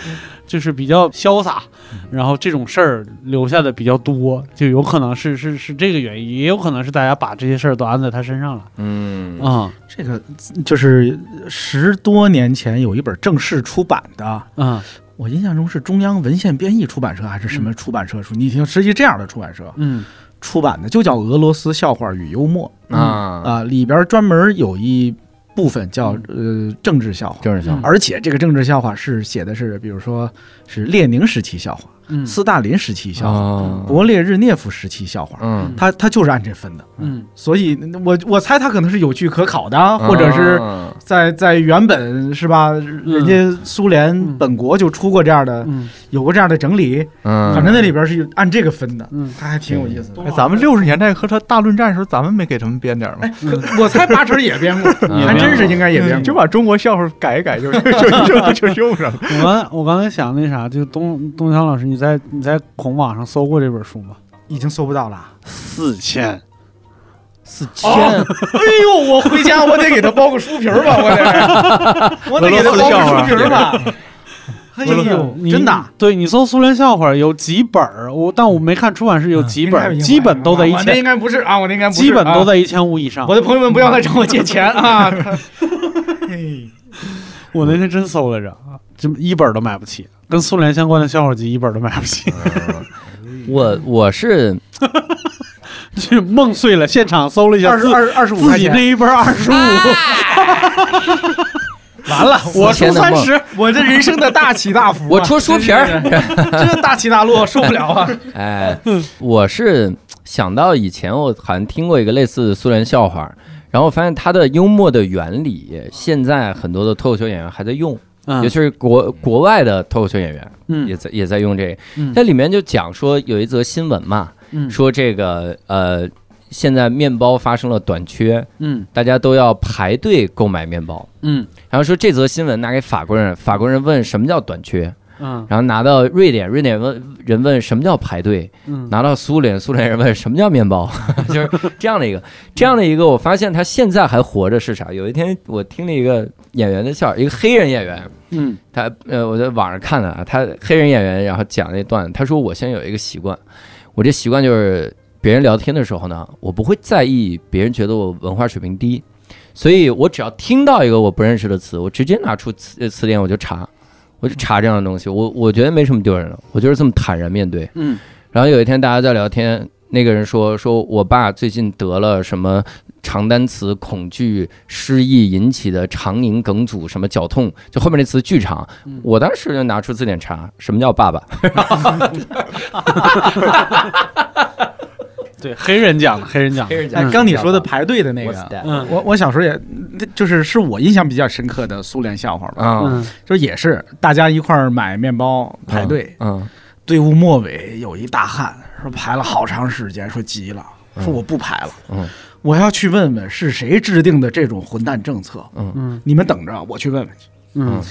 就是比较潇洒，然后这种事儿留下的比较多，就有可能是是是这个原因，也有可能是大家把这些事儿都安在他身上了。嗯。啊这个就是十多年前有一本正式出版的，啊我印象中是中央文献编译出版社还是什么出版社出？你听，实际这样的出版社嗯出版的，就叫《俄罗斯笑话与幽默》啊，啊，里边专门有一部分叫呃政治笑话。政治笑话。而且这个政治笑话是写的是，比如说是列宁时期笑话、嗯。斯大林时期笑话、哦。勃列日涅夫时期笑话，嗯，他他就是按这分的。嗯。所以我我猜他可能是有据可考的，或者是啊在在原本是吧，人家苏联本国就出过这样的，嗯有过这样的整理，嗯，反正那里边是有按这个分的，嗯他还挺有意思的。哎咱们六十年代和他大论战的时候，咱们没给他们编点儿吗？可我猜八成也编过，嗯还真是应该也编过。就把中国笑话改一改，就 就就就就用上了。我刚才我刚才想那啥，就东东强老师，你在你在孔网上搜过这本书吗？已经搜不到了。四千，四千，哎呦，我回家我得给他包个书皮儿吧，我得，我得给他包个书皮儿吧。哎呦，你真的啊，对你搜苏联笑话有几本儿，我但我没看出版社有几本儿，基本都在一千我那应，该不是啊，我那应该不是，基本都啊。在一千五以上我。的朋友们不要再找我借钱啊！我那天真搜来着，啊，这一本儿都买不起，跟苏联相关的笑话集一本儿都买不起。我我是 就梦碎了，现场搜了一下二十二二十五自己那块钱，一本二十五，完了，我出三十，我这人生的大起大伏啊，我出书皮儿。这大起大落受不了啊！哎，我是想到以前我好像听过一个类似的苏联笑话，然后发现他的幽默的原理，现在很多的脱口秀演员还在用，尤其是国国外的脱口秀演员也嗯在也在用这个。嗯。在里面就讲说有一则新闻嘛，嗯。说这个呃现在面包发生了短缺，嗯。大家都要排队购买面包。嗯。然后说这则新闻拿给法国人，法国人问什么叫短缺，嗯。然后拿到瑞典，瑞典问人问什么叫排队，嗯。拿到苏联，苏联人问什么叫面包，就是这样的一个，这样的一个，我发现他现在还活着是啥？有一天我听了一个演员的笑，一个黑人演员，嗯。他呃我在网上看的啊，他黑人演员，然后讲那段，他说我现在有一个习惯，我这习惯就是别人聊天的时候呢，我不会在意别人觉得我文化水平低，所以我只要听到一个我不认识的词，我直接拿出词呃词典我就查，我就查这样的东西，我我觉得没什么丢人的，我就是这么坦然面对。嗯。然后有一天大家在聊天，那个人说说我爸最近得了什么长单词恐惧失忆引起的肠宁梗阻什么绞痛，就后面那词巨长，我当时就拿出字典查什么叫爸爸，对，黑人讲的，黑人讲的，刚你说的排队的那个，嗯。我我小时候也，就是是我印象比较深刻的苏联笑话吧，啊。嗯。就是也是大家一块儿买面包排队，嗯队伍末尾有一大汉说排了好长时间，说急了，说我不排了，嗯。我要去问问是谁制定的这种混蛋政策，嗯。你们等着，我去问问去。嗯。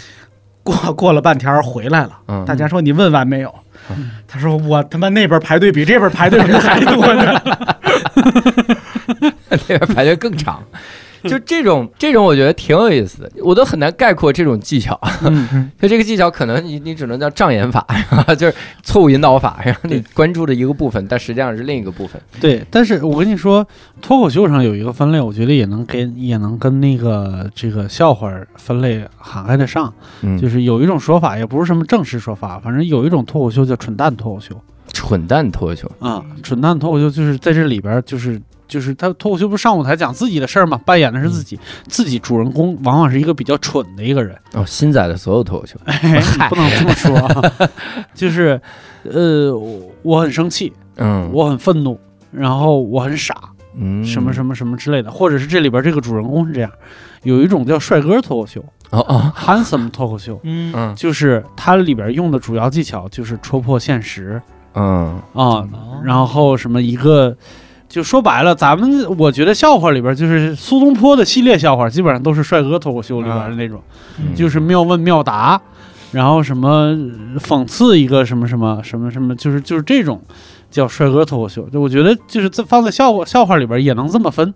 过过了半天儿回来了，嗯。大家说你问完没有？他说我他妈那边排队比这边排队人还多呢。那边排队更长。就这种这种，我觉得挺有意思的，我都很难概括这种技巧。嗯就这个技巧，可能你你只能叫障眼法，就是错误引导法，然后你关注的一个部分，但实际上是另一个部分。对，但是我跟你说，脱口秀上有一个分类，我觉得也能跟也能跟那个这个笑话分类涵盖得上，嗯就是有一种说法，也不是什么正式说法，反正有一种脱口秀叫蠢蛋脱口秀蠢蛋脱口秀，啊，蠢蛋脱口秀就是在这里边儿就是。就是他脱口秀不是上舞台讲自己的事儿嘛，扮演的是自己，自己主人公往往是一个比较蠢的一个人，哦，新仔的所有脱口秀，哎，你不能这么说。啊，就是，呃，我我很生气，嗯，我很愤怒，然后我很傻，嗯。什么什么什么之类的，或者是这里边这个主人公是这样，有一种叫帅哥脱口秀哦哦，（handsome 脱口秀嗯，嗯），就是它里边用的主要技巧就是戳破现实。嗯。啊，然后什么一个。就说白了，咱们我觉得笑话里边就是苏东坡的系列笑话，基本上都是帅哥脱口秀里边的那种，嗯就是妙问妙答，然后什么讽刺一个什么什么什么什么，就是就是这种叫帅哥脱口秀。就我觉得就是在放在笑话笑话里边也能这么分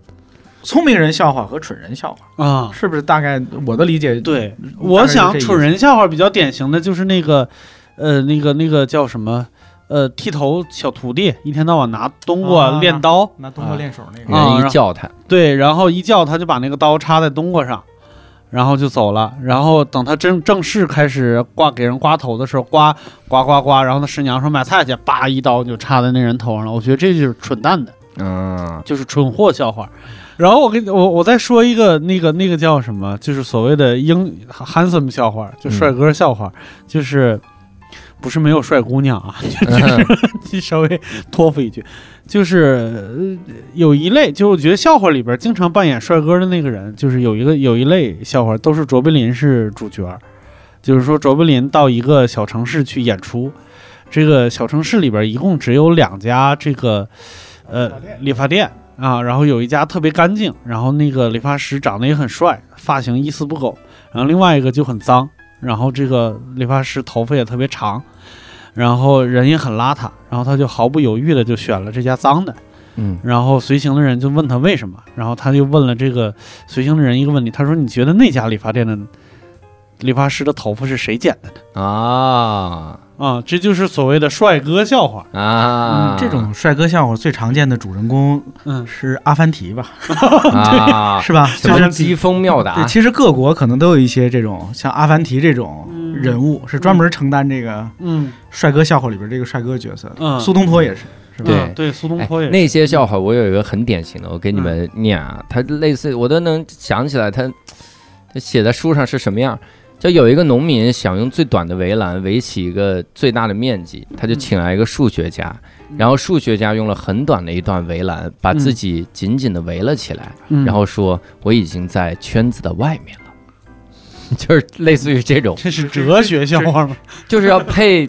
聪明人笑话和蠢人笑话啊。是不是大概我的理解？对，我想蠢人笑话比较典型的就是那个，呃，那个那个叫什么，呃，剃头小徒弟，一天到晚拿冬瓜啊练刀，拿冬瓜练手那个，啊人一叫他，对，然后一叫他就把那个刀插在冬瓜上，然后就走了。然后等他正正式开始刮给人刮头的时候，刮刮刮刮，然后他师娘说买菜去，叭一刀就插在那人头上了。我觉得这就是蠢蛋的，嗯就是蠢货笑话。然后我跟我我再说一个那个那个叫什么，就是所谓的英 handsome 笑话，就帅哥笑话，就是不是没有帅姑娘啊，就是稍微托付一句，就是呃有一类，就我觉得笑话里边经常扮演帅哥的那个人，就是有一个有一类笑话都是卓别林是主角，就是说卓别林到一个小城市去演出，这个小城市里边一共只有两家这个呃理发店啊，然后有一家特别干净，然后那个理发师长得也很帅，发型一丝不苟，然后另外一个就很脏，然后这个理发师头发也特别长，然后人也很邋遢，然后他就毫不犹豫的就选了这家脏的，嗯。然后随行的人就问他为什么，然后他就问了这个随行的人一个问题，他说你觉得那家理发店的理发师的头发是谁剪的呢？啊啊，这就是所谓的帅哥笑话。啊，这种帅哥笑话最常见的主人公嗯，是阿凡提吧？啊，是吧？什就是么疾风妙对，其实各国可能都有一些这种像阿凡提这种嗯人物，是专门承担这个嗯帅哥笑话里边这个帅哥角色的。嗯苏东坡也是，是吧？对嗯对，苏东坡也哎、是那些笑话，我有一个很典型的，我给你们念啊，他类似我都能想起来，他，他写在书上是什么样。就有一个农民想用最短的围栏围起一个最大的面积，他就请来一个数学家，然后数学家用了很短的一段围栏，把自己紧紧的围了起来，嗯。然后说我已经在圈子的外面了，就是类似于这种，这是哲学笑话吗？就是要配，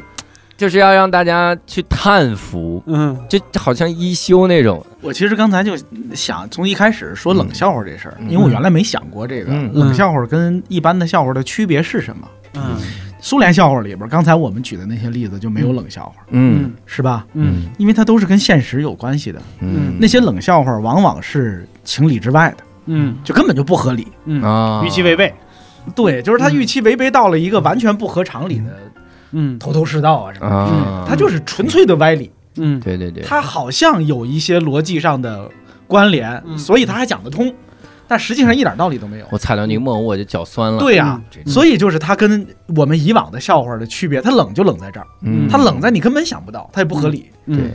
就是要让大家去叹服，嗯。就好像一休那种，我其实刚才就想从一开始说冷笑话这事儿，嗯。因为我原来没想过这个嗯。冷笑话跟一般的笑话的区别是什么。嗯。苏联笑话里边，刚才我们举的那些例子就没有冷笑话，嗯。是吧？嗯。因为它都是跟现实有关系的。嗯。那些冷笑话往往是情理之外的，嗯。就根本就不合理。嗯，啊，预期违背。对，就是他预期违背到了一个完全不合常理的嗯。头头是道啊什么的，啊，他就是纯粹的歪理。嗯。对对对，它好像有一些逻辑上的关联，嗯。所以他还讲得通，但实际上一点道理都没有。我踩到柠檬我就脚酸了，对呀、嗯所以就是它跟我们以往的笑话的区别，它冷就冷在这儿，嗯，它冷在你根本想不到，它也不合理，对。嗯，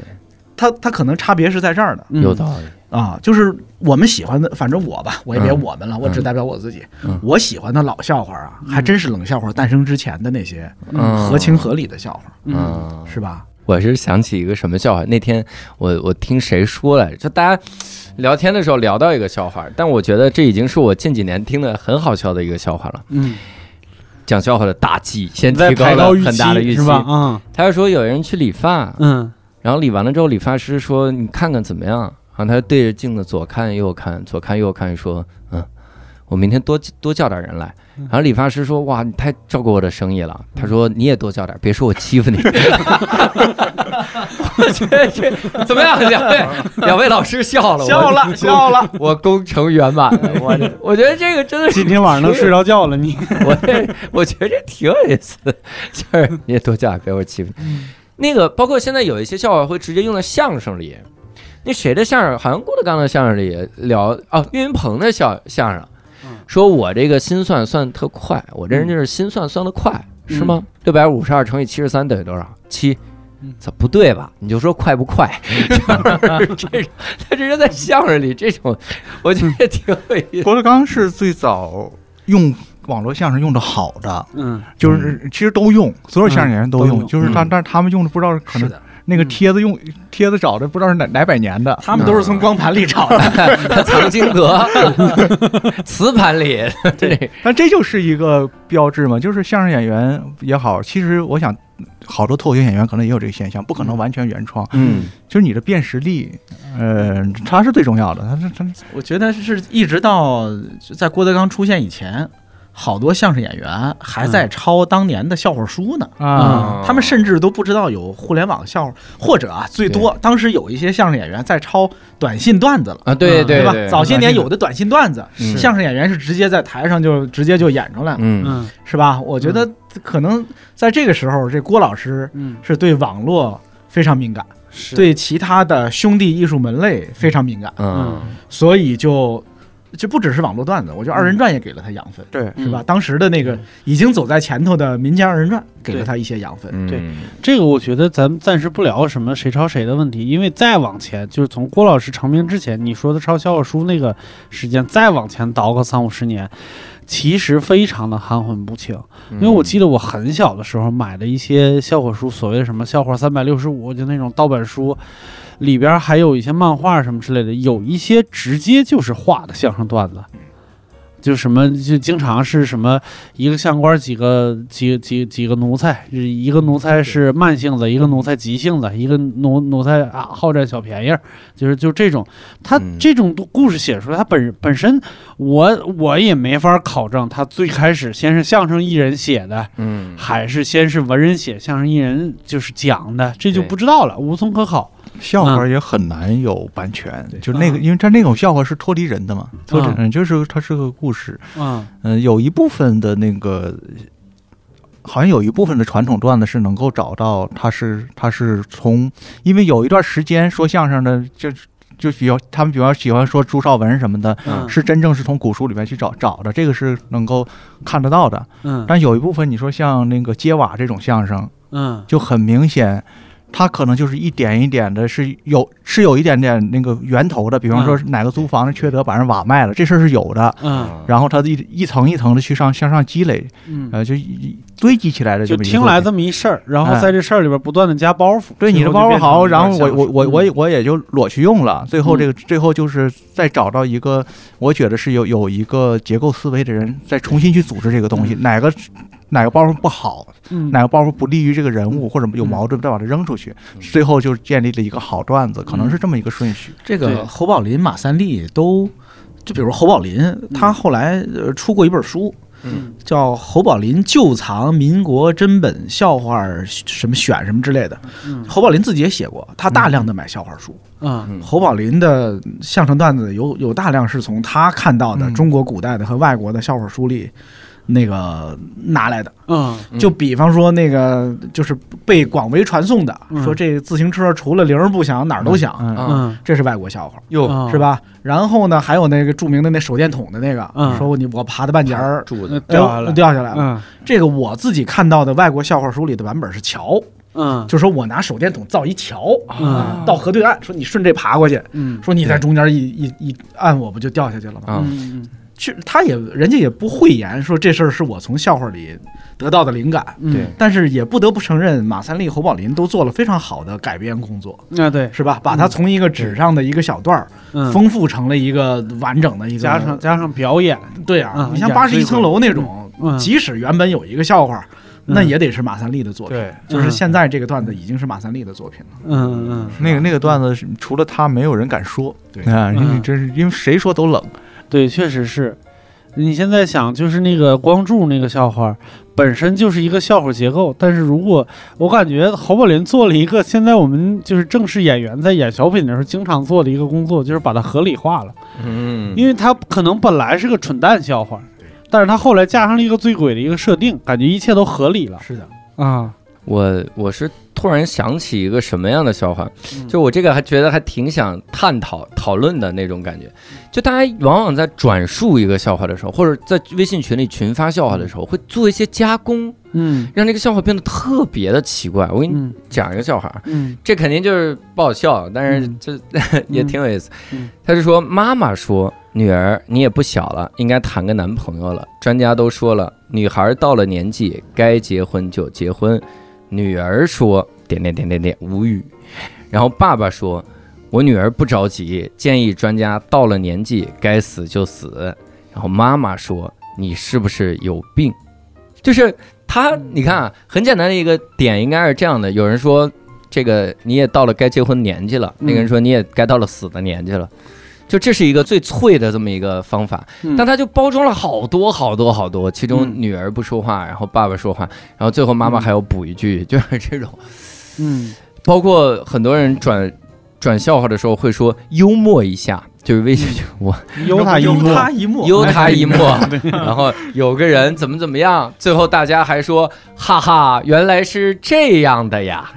它它可能差别是在这儿的嗯。有道理，啊，就是我们喜欢的，反正我吧，我也别嗯。我们了，我只代表我自己，嗯。我喜欢的老笑话啊，还真是冷笑话诞生之前的那些嗯，合情合理的笑话，嗯。嗯，是吧？我是想起一个什么笑话，那天我我听谁说来着，就大家聊天的时候聊到一个笑话，但我觉得这已经是我近几年听的很好笑的一个笑话了。嗯，讲笑话的大忌，先提高了很大的预期。期是吧？啊他就说有人去理发，嗯。然后理完了之后，理发师说你看看怎么样？然后他对着镜子左看右看，左看右看，说嗯。我明天多多叫点人来，然后理发师说：“哇，你太照顾我的生意了。”他说：“你也多叫点，别说我欺负你。”我觉得这怎么样？两位两位老师笑了，笑了，笑了。我，功成圆满了。我这我觉得这个真的是今天晚上能睡着觉了你？我 这我觉得这挺有意思的，就是你也多叫点，别我欺负你。那个包括现在有一些笑话会直接用在相声里，那谁的相声？好像郭德纲的相声里也聊哦，岳云鹏的相相声嗯，说我这个心算算特快，我这人就是心算算的快，嗯是吗？六百五十二乘以七十三等于多少？七嗯。这不对吧？你就说快不快？就是这种，他这是在相声里这种，我觉得挺有意思。郭德纲是最早用网络相声用的好的，嗯就是其实都用，所有相声演员都用，就是但，嗯但是他们用的不知道可能那个帖子用帖子找的不知道是哪哪百年的，他们都是从光盘里找的。藏经阁，磁盘里，对，但这就是一个标志嘛，就是相声演员也好，其实我想好多脱口秀演员可能也有这个现象，不可能完全原创，嗯。就是你的辨识力，呃，它是最重要的，它是它我觉得是一直到在郭德纲出现以前，好多相声演员还在抄当年的笑话书呢。啊，他们甚至都不知道有互联网笑话，或者啊，最多当时有一些相声演员在抄短信段子了，啊，对对吧？对吧，早些年有的短信段子，嗯。相声演员是直接在台上就直接就演出来了，嗯。嗯。是吧？我觉得可能在这个时候，这郭老师嗯，是对网络非常敏感，是，对其他的兄弟艺术门类非常敏感，嗯。所以就就不只是网络段子，我觉得二人转也给了他养分。对，嗯是吧？当时的那个已经走在前头的民间二人转，给了他一些养分。嗯，对这个我觉得咱们暂时不聊什么谁抄谁的问题，因为再往前，就是从郭老师成名之前，你说的抄笑话书那个时间，再往前倒个三五十年，其实非常的含混不清。因因为我记得我很小的时候买的一些笑话书，所谓的什么笑话三百六十五，就那种盗版书，里边还有一些漫画什么之类的，有一些直接就是画的相声段子。就什么就经常是什么一个相官几个几几几个奴才，一个奴才是慢性子，一个奴才急性子，一个奴奴才啊好占小便宜，就是就这种，他嗯这种故事写出来，他本本身我我也没法考证，他最开始先是相声艺人写的，嗯还是先是文人写，相声艺人就是讲的，这就不知道了，无从可考。笑话也很难有版权，就那个，嗯。因为它那种笑话是脱离人的嘛，脱离嗯嗯，就是它是个故事，嗯。嗯，有一部分的那个，好像有一部分的传统段子是能够找到，它是它是从，因为有一段时间说相声的，就就比较他们比较喜欢说朱绍文什么的，嗯。是真正是从古书里面去找找的，这个是能够看得到的。嗯。但有一部分你说像那个揭瓦这种相声，嗯。就很明显。它可能就是一点一点的，是有是有一点点那个源头的。比方说哪个租房的缺德，把人瓦卖了，这事儿是有的。嗯。然后他一一层一层的去上向上积累，嗯，呃，就一堆积起来的就听来这么一事儿，然后哎。在这事儿里边不断的加包袱，对你的包袱好，然后我我我我我也就裸去用了。最后这个最后就是再找到一个，我觉得是有有一个结构思维的人再重新去组织这个东西，哪个哪个包袱不好，嗯。哪个包袱不利于这个人物或者有矛盾，再把它扔出去，最后就建立了一个好段子，可能是这么一个顺序。这个侯宝林、马三立都，就比如侯宝林，他后来呃出过一本书，嗯。叫《侯宝林旧藏民国真本笑话什么选什么之类的》。嗯。侯宝林自己也写过，他大量的买笑话书。嗯。嗯侯宝林的相声段子有有大量是从他看到的嗯。中国古代的和外国的笑话书里那个拿来的。就比方说那个就是被广为传颂的，嗯。说这自行车除了铃儿不响哪儿都响，嗯。啊嗯。这是外国笑话。哟。嗯是？吧？然后呢，还有那个著名的那手电筒的那个，嗯。说你我爬的半截儿，掉下来，掉下来了。嗯。这个我自己看到的外国笑话书里的版本是桥，嗯。就说我拿手电筒造一桥，嗯。到河对岸，说你顺这爬过去，嗯。说你在中间一一一按，我不就掉下去了吗？其实他也人家也不讳言说这事儿是我从笑话里得到的灵感，嗯，对但是也不得不承认，马三立、侯宝林都做了非常好的改编工作，那对，是吧？把它从一个纸上的一个小段儿，嗯，丰富成了一个完整的一个加上加上表演，对啊，嗯你像八十一层楼那种，嗯即使原本有一个笑话，嗯那也得是马三立的作品。对，就是现在这个段子已经是马三立的作品了。嗯嗯那个那个段子是除了他没有人敢说，对啊，嗯你真是因为谁说都冷。对，确实是。你现在想，就是那个光柱那个笑话，本身就是一个笑话结构，但是如果我感觉侯宝林做了一个现在我们就是正式演员在演小品的时候经常做的一个工作，就是把它合理化了，嗯，因为他可能本来是个蠢蛋笑话，但是他后来加上了一个醉鬼的一个设定，感觉一切都合理了是的，啊。我我是突然想起一个什么样的笑话，嗯就我这个还觉得还挺想探讨讨论的那种感觉。就大家往往在转述一个笑话的时候，或者在微信群里群发笑话的时候，会做一些加工，嗯让这个笑话变得特别的奇怪。我给你嗯讲一个笑话啊，嗯这肯定就是不好笑，但是嗯这 也挺有意思嗯。他是说，妈妈说，女儿你也不小了，应该谈个男朋友了。专家都说了，女孩到了年纪该结婚就结婚。女儿说点点点点点无语，然后爸爸说，我女儿不着急，建议专家到了年纪该死就死。然后妈妈说，你是不是有病？就是他，你看啊，很简单的一个点应该是这样的：有人说这个你也到了该结婚年纪了，那个人说你也该到了死的年纪了。就这是一个最脆的这么一个方法，嗯。但他就包装了好多好多好多，其中嗯。女儿不说话，然后爸爸说话，然后最后妈妈还要补一句，就是这种。嗯。包括很多人转转笑话的时候会说幽默一下，就是微信我悠他一悠默，他一默，悠他一默，然后有个人怎么怎么样，最后大家还说哈哈，原来是这样的呀，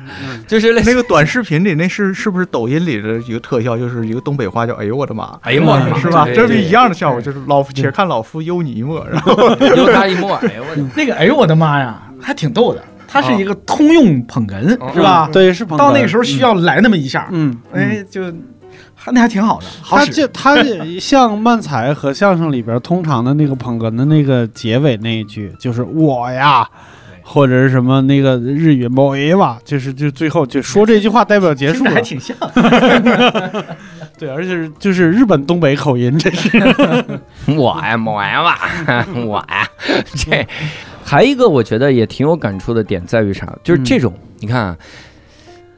就是那个短视频里那是是不是抖音里的一个特效，就是一个东北话叫“哎呦我的妈哎呀妈”，是吧？这是一样的效果，就是老夫且看老夫忧你一默，然后悠他一默，哎呦我的，那个，哎呦我的妈呀，还挺逗的。它是一个通用捧哏，哦是吧？对，是捧哏。到那个时候需要来那么一下，嗯，嗯。哎，就还那还挺好的，好使。他这他 像漫才和相声里边通常的那个捧哏的那个结尾那一句，就是我呀，或者是什么那个日语某一哇，就是就最后就说这句话代表结束了听着还，挺像。对，而且是就是日本东北口音，这是我呀，我呀吧，我呀，这还一个我觉得也挺有感触的点在于啥？就是这种，你看啊，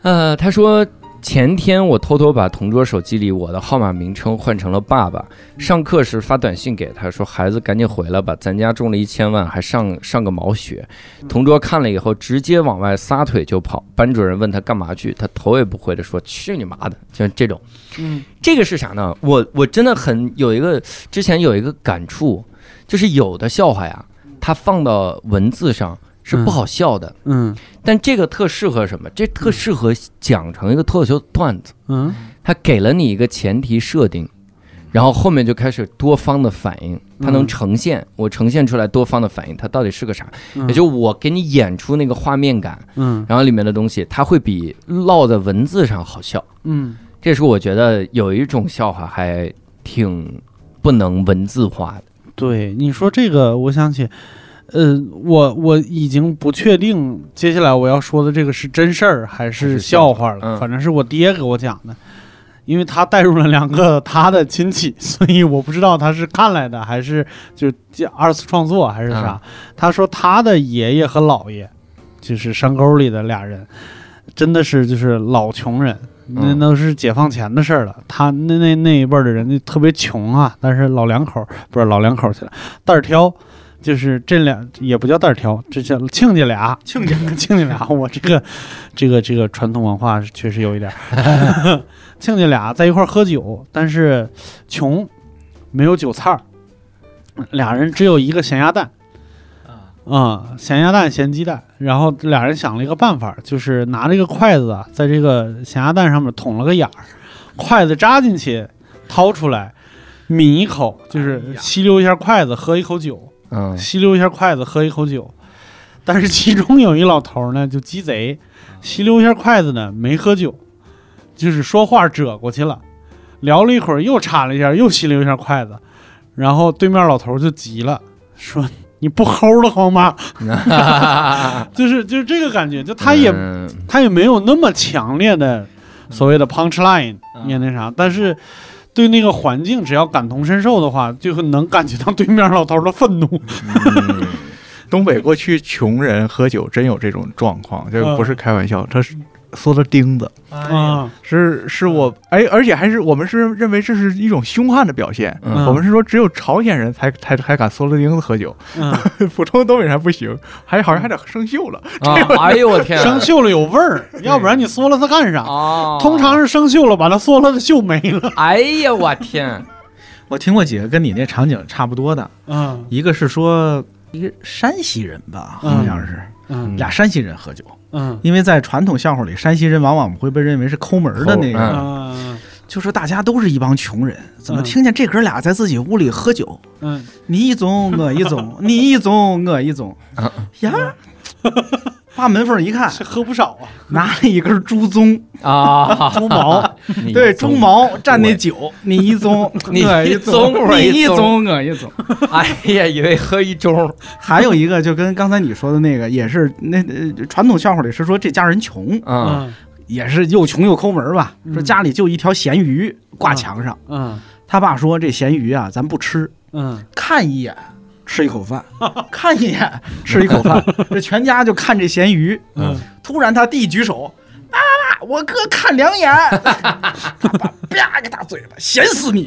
呃，他说前天我偷偷把同桌手机里我的号码名称换成了爸爸，上课时发短信给他说：“孩子，赶紧回来吧，咱家中了一千万，还上上个毛学。”同桌看了以后，直接往外撒腿就跑。班主任问他干嘛去，他头也不回的说：“去你妈的！”就是这种。嗯这个是啥呢？我我真的很有一个之前有一个感触，就是有的笑话呀，它放到文字上是不好笑的，嗯但这个特适合什么？这特适合讲成一个脱口秀段子。嗯它给了你一个前提设定，然后后面就开始多方的反应，它能嗯呈现，我呈现出来多方的反应，它到底是个啥？嗯也就我给你演出那个画面感，嗯然后里面的东西，它会比落在文字上好笑。嗯这是我觉得有一种笑话还挺不能文字化的。对，你说这个，我想起，呃，我我已经不确定接下来我要说的这个是真事儿还还是是笑笑话了，嗯反正是我爹给我讲的。因为他带入了两个他的亲戚，所以我不知道他是看来的还是就二次创作还是啥。他说他的爷爷和姥爷，就是山沟里的俩人，真的是就是老穷人，那嗯都是解放前的事儿了。他那那那一辈儿的人就特别穷啊，但是老两口儿不是老两口儿去了，蛋儿挑。就是这俩也不叫蛋儿挑，这叫亲家俩，亲家。亲家俩。我这个这个这个传统文化确实有一点儿。亲家俩在一块儿喝酒，但是穷，没有酒菜儿，俩人只有一个咸鸭蛋。啊、咸鸭蛋、咸鸡蛋，然后俩人想了一个办法，就是拿这个筷子啊，在这个咸鸭蛋上面捅了个眼儿，筷子扎进去，掏出来，抿一口，就是吸溜一下筷子，喝一口酒，嗯。吸溜一下筷子，喝一口酒。但是其中有一老头呢，就鸡贼，吸溜一下筷子呢，没喝酒，就是说话折过去了，聊了一会儿，又插了一下，又吸溜一下筷子，然后对面老头就急了，说：“你不齁的慌吗？” 就是就是这个感觉，就他也、嗯。他也没有那么强烈的所谓的 punch line，嗯。也那啥，但是对那个环境只要感同身受的话，就会能感觉到对面老头的愤怒。东北过去穷人喝酒真有这种状况，这不是开玩笑，他是说的钉子，啊，是是我哎，而且还是我们是认为这是一种凶悍的表现。嗯。我们是说只有朝鲜人才才才敢嗦了钉子喝酒，嗯，普通东北人还不行，还好像还得生锈了。啊，哎呦我天啊，生锈了有味儿，要不然你嗦了它干啥？哦，通常是生锈了，把它嗦了的锈没了。哎呀我天，我听过几个跟你那场景差不多的，嗯。一个是说一个山西人吧，嗯。好像是、嗯。俩山西人喝酒，嗯。因为在传统笑话里，山西人往往会被认为是抠门的那个，嗯嗯。就说大家都是一帮穷人，怎么嗯。听见这哥俩在自己屋里喝酒，嗯，你一种我一种，你一种我一种啊，呀，把门缝一看，这喝不少啊。拿了一根猪鬃，啊，猪毛，你对，猪毛蘸那酒，你一盅，你一我盅，你一盅我一盅。哎呀，以为喝一盅，还有一个就跟刚才你说的那个，也是那呃传统笑话里是说这家人穷，嗯嗯也是又穷又抠门儿吧，嗯说家里就一条咸鱼挂墙上，嗯他爸说这咸鱼啊咱不吃，嗯看一眼吃一口饭，看一眼 吃一口饭，这全家就看这咸鱼。嗯突然他弟举手，妈妈，我哥看两眼，啪个大嘴巴，咸死你！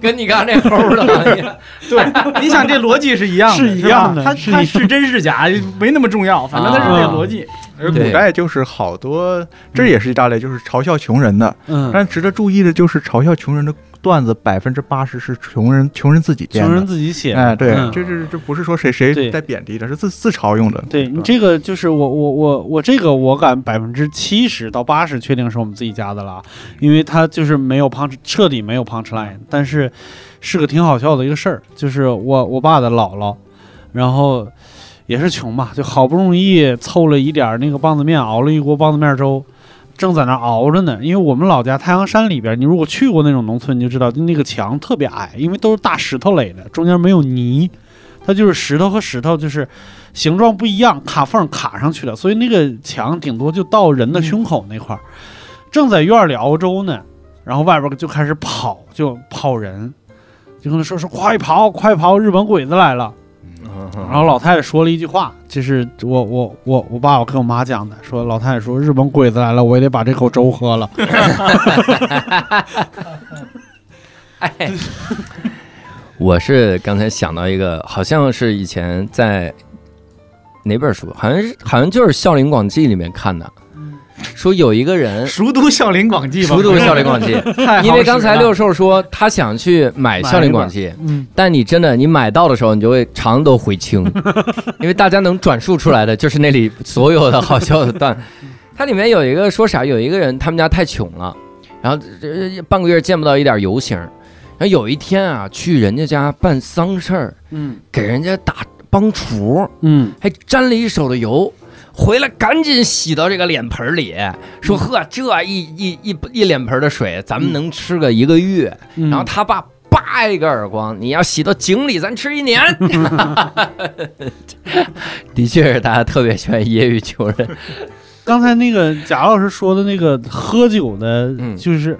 跟你刚才那齁的，对，你想这逻辑是一样的，是一样的吧他他是真是假没那么重要，反正他是这逻辑。而古对代就是好多，这也是一大类，就是嘲笑穷人的。嗯，但值得注意的就是，嘲笑穷人的段子百分之八十是穷人穷人自己编穷人。自己写的。哎，对，嗯这这这不是说谁谁在贬低的，是自自嘲用的。对你这个就是我我我我这个我敢百分之七十到八十确定是我们自己家的了啊，因为它就是没有 punch 彻底没有 punch line，但是是个挺好笑的一个事儿，就是我我爸的姥姥，然后也是穷吧，就好不容易凑了一点那个棒子面，熬了一锅棒子面粥。正在那熬着呢，因为我们老家太阳山里边，你如果去过那种农村，你就知道那个墙特别矮，因为都是大石头垒的，中间没有泥，它就是石头和石头就是形状不一样，卡缝卡上去了，所以那个墙顶多就到人的胸口那块儿。正在院里熬粥呢，然后外边就开始跑，就跑人，就跟他说说快跑快跑，日本鬼子来了。然后老太太说了一句话，就是我我我我爸我跟我妈讲的，说老太太说日本鬼子来了，我也得把这口粥喝了。哎，我是刚才想到一个，好像是以前在哪本书，好像是好像就是《笑林广记》里面看的，说有一个人熟读《孝陵广记》吧，熟读《孝陵广记》，因为刚才六兽说他想去买《孝陵广记》，嗯，但你真的你买到的时候，你就会肠都回青，因为大家能转述出来的就是那里所有的好笑的段。它里面有一个说啥，有一个人他们家太穷了，然后这半个月见不到一点油星儿，然后有一天啊，去人家家办丧事儿，嗯。给人家打帮厨，嗯。还沾了一手的油，回来赶紧洗到这个脸盆里，说呵，这一一一一脸盆的水，咱们能吃个一个月。嗯，然后他爸叭一个耳光，你要洗到井里，咱吃一年。的确是大家特别喜欢揶揄穷人。刚才那个贾老师说的那个喝酒的，嗯就是、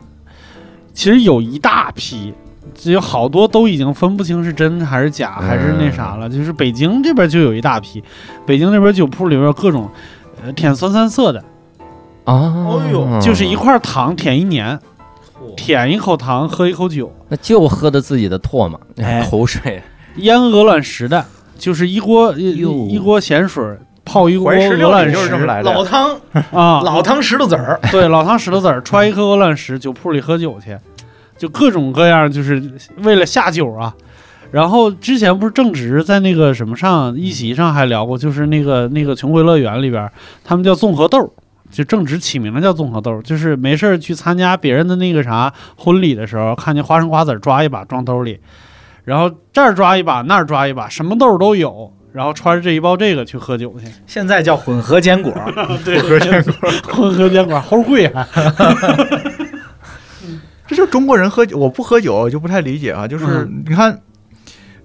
其实有一大批，只有好多都已经分不清是真还是假，还是那啥了。就是北京这边就有一大批，北京那边酒铺里边有各种呃舔酸酸涩的，啊，哎呦。就是一块糖舔一年，舔一口糖喝一口酒，那就喝的自己的唾沫、哎。口水。腌鹅卵石的，就是一锅一一锅咸水泡一锅鹅卵石。老汤。啊，老汤石头子儿，对，老汤石头子儿，揣一颗鹅卵石，酒铺里喝酒去，就各种各样，就是为了下酒啊。然后之前不是正直在那个什么上一席上还聊过，就是那个那个穷回乐园里边，他们叫综合豆，就正直起名了叫综合豆，就是没事儿去参加别人的那个啥婚礼的时候，看见花生瓜子抓一把装兜里，然后这儿抓一把那儿抓一把，什么豆都有，然后揣着这一包这个去喝酒去，现在叫混合坚果。对，混合坚果，混合坚果齁贵还。这就是中国人喝酒，我不喝酒就不太理解啊。就是嗯你看，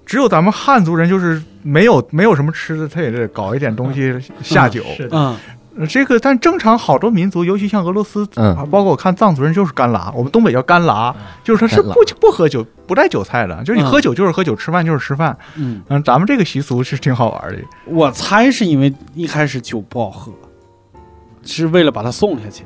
只有咱们汉族人就是没有没有什么吃的，他也得搞一点东西下酒。是的，嗯呃这个，但正常好多民族，尤其像俄罗斯，包括我看藏族人就是干拉，我们东北叫干拉，就是他是不不喝酒、不带酒菜的，就是你嗯喝酒就是喝酒，吃饭就是吃饭。嗯。嗯，咱们这个习俗是挺好玩的。我猜是因为一开始酒不好喝，是为了把它送下去。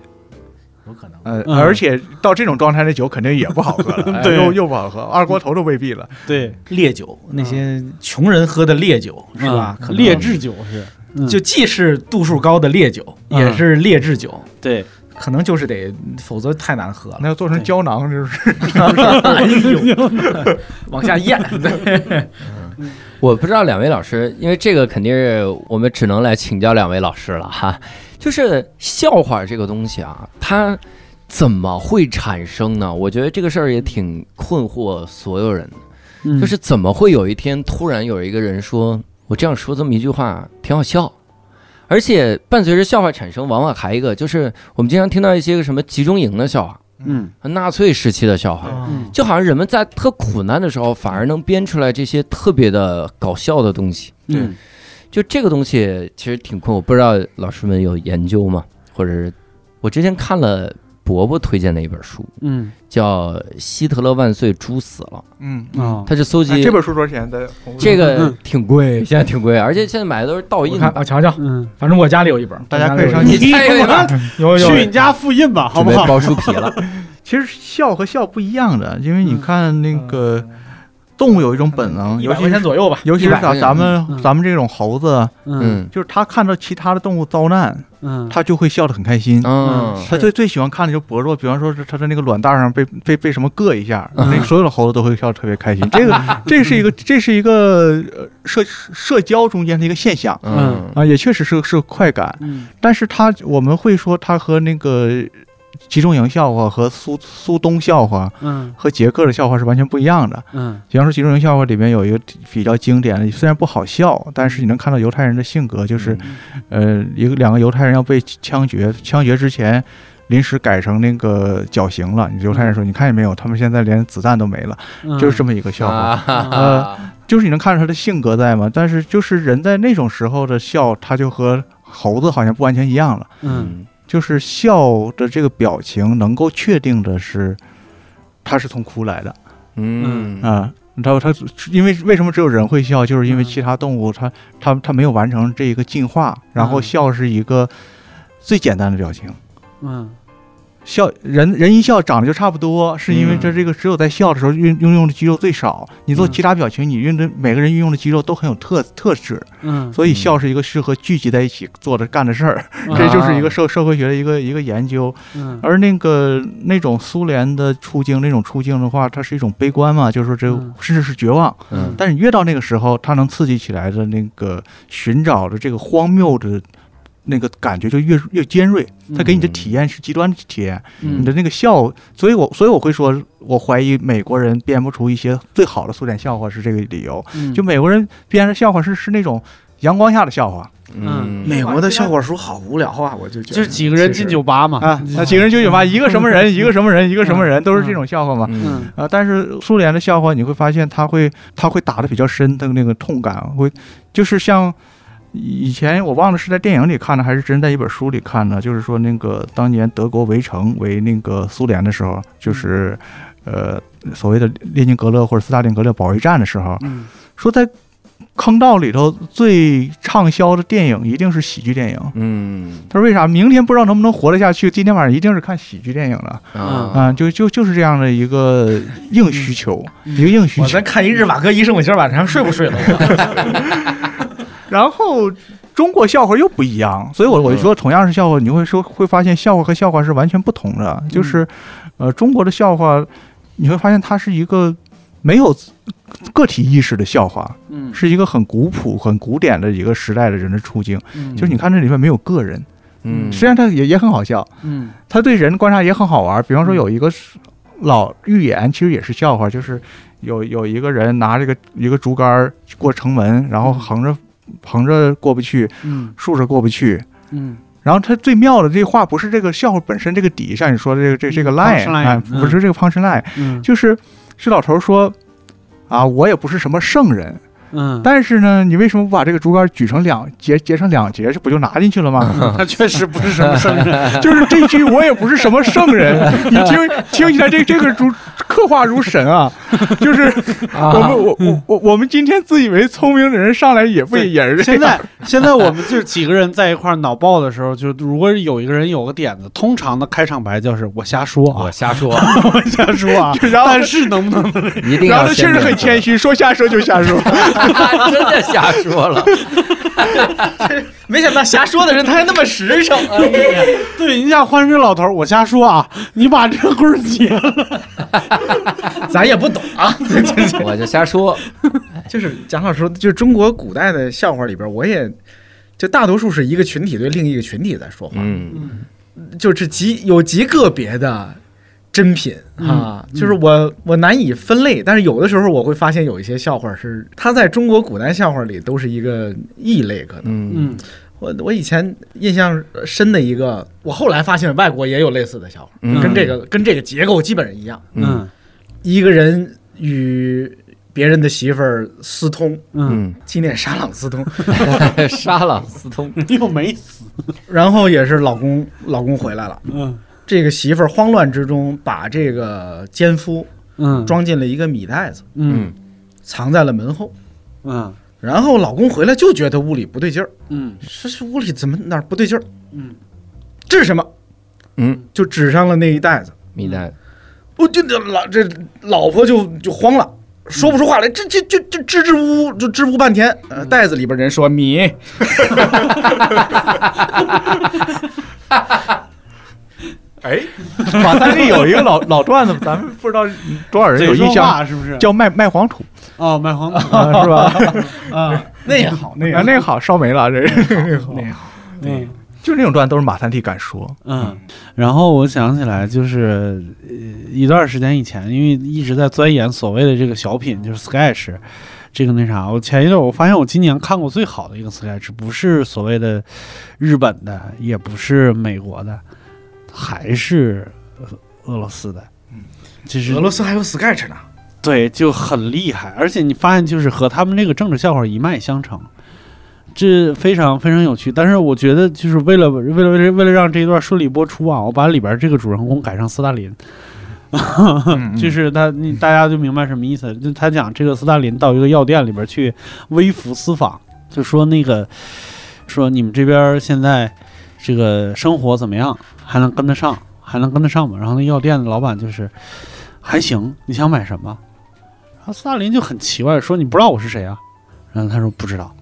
有可能。呃，嗯。而且到这种状态的酒肯定也不好喝了，哎对。又又不好喝，二锅头都未必了。对，烈酒，那些穷人喝的烈酒是吧？可能。嗯劣质酒是，嗯。就既是度数高的烈酒，嗯。也是劣质酒，对，可能就是得，否则太难喝了。那要做成胶囊，就是？哎呦，往下咽。对，我不知道两位老师，因为这个肯定是我们只能来请教两位老师了哈。就是笑话这个东西啊，它怎么会产生呢？我觉得这个事儿也挺困惑所有人的，嗯。就是怎么会有一天突然有一个人说，我这样说这么一句话挺好笑，而且伴随着笑话产生，往往还一个就是我们经常听到一些个什么集中营的笑话，嗯。纳粹时期的笑话，嗯就好像人们在特苦难的时候，反而能编出来这些特别的搞笑的东西。嗯就这个东西其实挺困，我不知道老师们有研究吗？或者是我之前看了伯伯推荐的一本书，嗯。叫《希特勒万岁，猪死了。嗯》，啊，他就搜集哎这本书多少钱？在这个挺贵，现在挺贵，而且现在买的都是盗印的。看我瞧瞧，嗯，反正我家里有一本，大家可以上你家有有有有。去你家复印吧，好不好？包书皮了，其实笑和笑不一样的，因为你看那个动物有一种本能，一百尤其是块钱左右吧。尤其是100块钱咱咱们嗯。咱们这种猴子，嗯。嗯。就是他看到其他的动物遭难，嗯，他就会笑得很开心。嗯。他最最喜欢看的就是薄弱，比方说是他的那个卵蛋上被 被被什么硌一下，嗯。那个所有的猴子都会笑得特别开心。这个 这是一个这是一个呃社社交中间的一个现象。嗯。啊，也确实是是个快感。嗯。但是他我们会说他和那个集中营笑话和苏苏东笑话嗯和捷克的笑话是完全不一样的。嗯比方说集中营笑话里面有一个比较经典的，虽然不好笑，但是你能看到犹太人的性格，就是呃一个两个犹太人要被枪决，枪决之前。临时改成那个绞刑了，你犹太人说：“你看见没有？他们现在连子弹都没了。”嗯，就是这么一个笑话。啊呃就是你能看出他的性格在吗？但是就是人在那种时候的笑，他就和猴子好像不完全一样了。嗯就是笑的这个表情能够确定的是，他是从哭来的嗯啊。他他因为为什么只有人会笑，就是因为嗯其他动物它它它没有完成这一个进化，然后嗯笑是一个最简单的表情。嗯笑人人一笑长得就差不多，是因为嗯这这个只有在笑的时候运运用的肌肉最少。你做嗯其他表情，你运的每个人运用的肌肉都很有特特质，嗯，所以笑是一个适合聚集在一起做的干的事儿。嗯 这就是一个社社会学的一个一个研究。嗯而那个那种苏联的处境，那种处境的话，它是一种悲观嘛，就是说这嗯甚至是绝望。嗯但是你越到那个时候，它能刺激起来的那个寻找的这个荒谬的那个感觉就越越尖锐，它给你的嗯体验是极端的体验。嗯。你的那个笑，所以我所以我会说，我怀疑美国人编不出一些最好的苏联笑话是这个理由。嗯。就美国人编的笑话是是那种阳光下的笑话。嗯。美国的笑话书好无聊啊，我就觉得。就是几个人进酒吧嘛，啊，那几个人进酒吧，一个什么人，一个什么人，一个什么人，都是这种笑话嘛。啊，但是苏联的笑话你会发现，他会他会打的比较深的那个痛感，会就是像以前我忘了是在电影里看的，还是真在一本书里看的，就是说那个当年德国围城围那个苏联的时候，就是呃所谓的列宁格勒或者斯大林格勒保卫战的时候，嗯说在坑道里头最畅销的电影一定是喜剧电影。嗯他说为啥？明天不知道能不能活得下去，今天晚上一定是看喜剧电影了。啊啊，就就就是这样的一个硬需求，一个硬需求我咱。看一日瓦戈医生，我今儿晚上睡不睡了？然后中国笑话又不一样，所以我我就说同样是笑话，你会说会发现笑话和笑话是完全不同的。就是，呃，中国的笑话，你会发现它是一个没有个体意识的笑话，嗯是一个很古朴、很古典的一个时代的人的处境。嗯就是你看这里面没有个人，嗯实际上它也也很好笑，嗯他对人观察也很好玩。比方说有一个老寓言，其实也是笑话，就是有有一个人拿这个一个竹竿过城门，然后横着横着过不去，嗯。竖着过不去。嗯。然后他最妙的这话不是这个笑话本身这个底，像你说的这个这这个嗯 line，哎，嗯。不是这个 punch line，嗯。就是这老头说啊，我也不是什么圣人，嗯，但是呢，你为什么不把这个竹竿举成两截截成两截，这不就拿进去了吗？他确实不是什么圣人，就是这句我也不是什么圣人，你听听起来这这个如刻画如神啊！就是我们我我我我们今天自以为聪明的人上来也不也是现。在现在我们就是几个人在一块儿脑爆的时候，就如果有一个人有个点子，通常的开场白就是我瞎说啊我，瞎说，我瞎说啊，然后但是能不能一定要然后他确实很谦虚，说瞎说就瞎说。真的瞎说了。没想到瞎说的人他还那么实诚。哎呀，对，你想换这老头儿，我瞎说啊，你把这个棍儿截了，咱也不懂啊。我就瞎说，就是蒋老师说，就是中国古代的笑话里边，我也就大多数是一个群体对另一个群体在说话，嗯就是极有极个别的珍品啊，嗯。就是我我难以分类，但是有的时候我会发现有一些笑话是它在中国古代笑话里都是一个异类，可能。嗯。嗯。我我以前印象深的一个，我后来发现外国也有类似的笑话，嗯。跟这个跟这个结构基本上一样。嗯。一个人与别人的媳妇儿私通，嗯，纪念沙朗私通，嗯，沙朗私通，又没死，然后也是老公老公回来了，嗯这个媳妇儿慌乱之中把这个奸夫嗯装进了一个米袋子，嗯藏在了门后。嗯然后老公回来就觉得屋里不对劲儿，嗯说是屋里怎么哪儿不对劲儿？嗯这是什么？嗯，就指上了那一袋子。米袋，我就这老这老婆就就慌了，说不出话来，这这这这支支吾吾就支吾半天。呃，袋子里边人说米，哎，马三立有一个老老段子，咱们不知道多少人有印象，是不是？叫卖卖黄土。哦，卖黄土，啊，是吧？啊，那也好，那也啊，好，那个好，烧没了，这。是那也好。嗯。就那种段都是马三立敢说。嗯，然后我想起来，就是呃一段时间以前，因为一直在钻研所谓的这个小品，就是 sketch，这个那啥，我前一段我发现我今年看过最好的一个 sketch，不是所谓的日本的，也不是美国的，还是俄俄罗斯的，就是俄罗斯还有 sketch 呢，对，就很厉害，而且你发现就是和他们这个政治笑话一脉相承，这非常非常有趣。但是我觉得就是为了为了为了为了让这一段顺利播出啊，我把里边这个主人公改成斯大林，嗯就是他你大家就明白什么意思。就他讲这个斯大林到一个药店里边去微服私访，就说那个说你们这边现在这个生活怎么样，还能跟得上，还能跟得上吗？然后那药店的老板就是还行，你想买什么？然后斯大林就很奇怪说：“你不知道我是谁啊？”然后他说：“不知道。”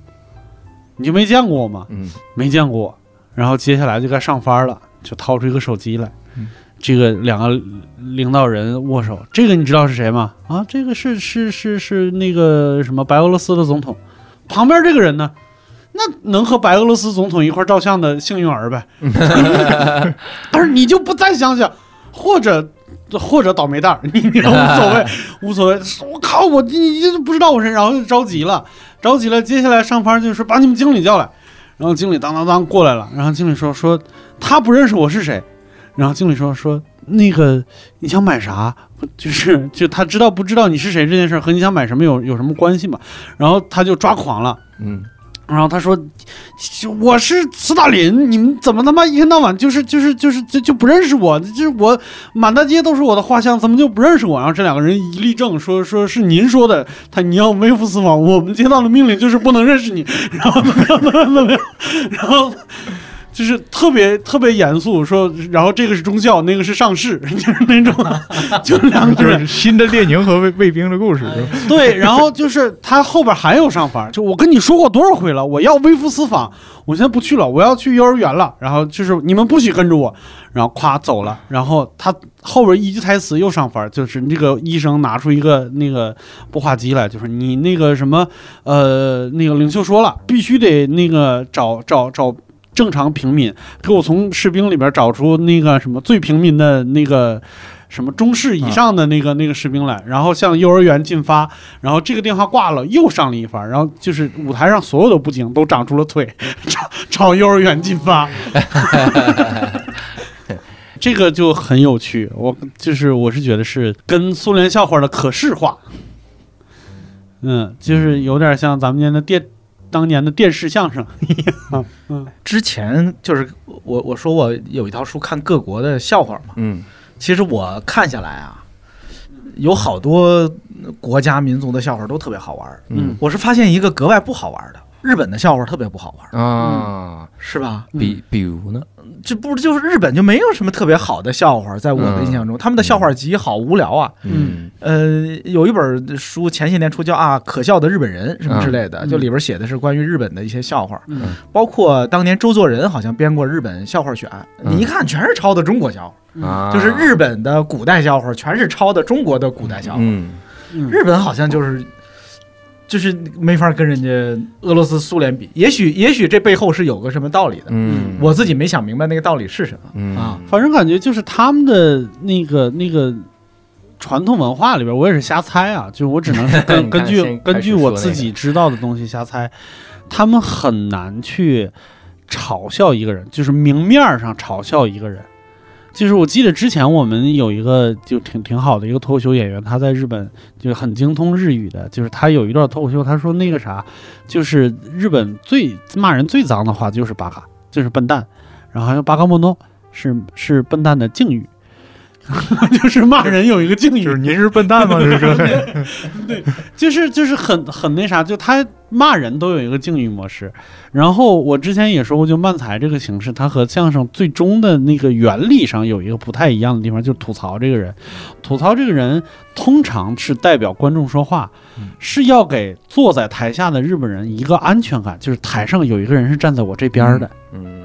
你就没见过我吗？嗯没见过我。然后接下来就该上班了，就掏出一个手机来，嗯这个两个领导人握手。这个你知道是谁吗？啊，这个是是是是那个什么白俄罗斯的总统。旁边这个人呢？那那能和白俄罗斯总统一块儿照相的幸运儿呗。但是你就不再想想，或者或者倒霉蛋儿，你你无所谓，无所谓。我靠，我你你就不知道我是，然后就着急了，着急了。接下来上班就是把你们经理叫来，然后经理当当当过来了，然后经理说说他不认识我是谁，然后经理说说那个你想买啥？就是就他知道不知道你是谁这件事儿和你想买什么有有什么关系嘛？然后他就抓狂了。嗯，然后他说：“我是斯大林，你们怎么他妈一天到晚就是就是就是就就不认识我？就是我满大街都是我的画像，怎么就不认识我？”然后这两个人一立正，说：“说是您说的，他你要微服私访，我们接到的命令就是不能认识你。”然后怎么样怎么样怎么样，然后。就是特别特别严肃，说，然后这个是中校，那个是上士，就是那种，就两个人就是新的列宁和卫卫兵的故事。对，然后就是他后边还有上法，就我跟你说过多少回了，我要微服私访，我现在不去了，我要去幼儿园了。然后就是你们不许跟着我，然后咵走了。然后他后边一句台词又上法，就是那个医生拿出一个那个拨话机来，就是你那个什么呃那个领袖说了，必须得那个找找找。正常平民，给我从士兵里边找出那个什么最平民的那个什么中士以上的那个、那个士兵来，然后向幼儿园进发，然后这个电话挂了，又上了一番，然后就是舞台上所有的布景都长出了腿，朝朝幼儿园进发，这个就很有趣。我就是我是觉得是跟苏联笑话的可视化，嗯，就是有点像咱们年的电当年的电视相声。一 样，嗯。之前就是我我说我有一套书看各国的笑话嘛，嗯。其实我看下来啊，有好多国家民族的笑话都特别好玩。嗯。我是发现一个格外不好玩的，日本的笑话特别不好玩。儿，啊，是吧？比比如呢？这不就是日本就没有什么特别好的笑话，在我的印象中，他们的笑话集好无聊啊。嗯。呃，有一本书前些年出叫啊《可笑的日本人》什么之类的，嗯。就里边写的是关于日本的一些笑话，嗯。包括当年周作人好像编过日本笑话选，嗯。你一看全是抄的中国笑话，啊，就是日本的古代笑话全是抄的中国的古代笑话，嗯嗯。日本好像就是。就是没法跟人家俄罗斯、苏联比，也许也许这背后是有个什么道理的，嗯，我自己没想明白那个道理是什么。嗯。啊。反正感觉就是他们的那个那个传统文化里边，我也是瞎猜啊，就是我只能是 根根据根据我自己知道的东西瞎猜，他们很难去嘲笑一个人，就是明面儿上嘲笑一个人。就是我记得之前我们有一个就挺挺好的一个脱口秀演员，他在日本就是很精通日语的，就是他有一段脱口秀，他说那个啥，就是日本最骂人最脏的话就是巴卡，就是笨蛋，然后还有巴卡莫诺是是笨蛋的敬语，就是骂人有一个敬语，就是您是笨蛋吗？这是就是 就是很很那啥，就他骂人都有一个敬语模式。然后我之前也说过，就漫才这个形式，它和相声最终的那个原理上有一个不太一样的地方，就是吐槽这个人。吐槽这个人通常是代表观众说话，是要给坐在台下的日本人一个安全感，就是台上有一个人是站在我这边的，嗯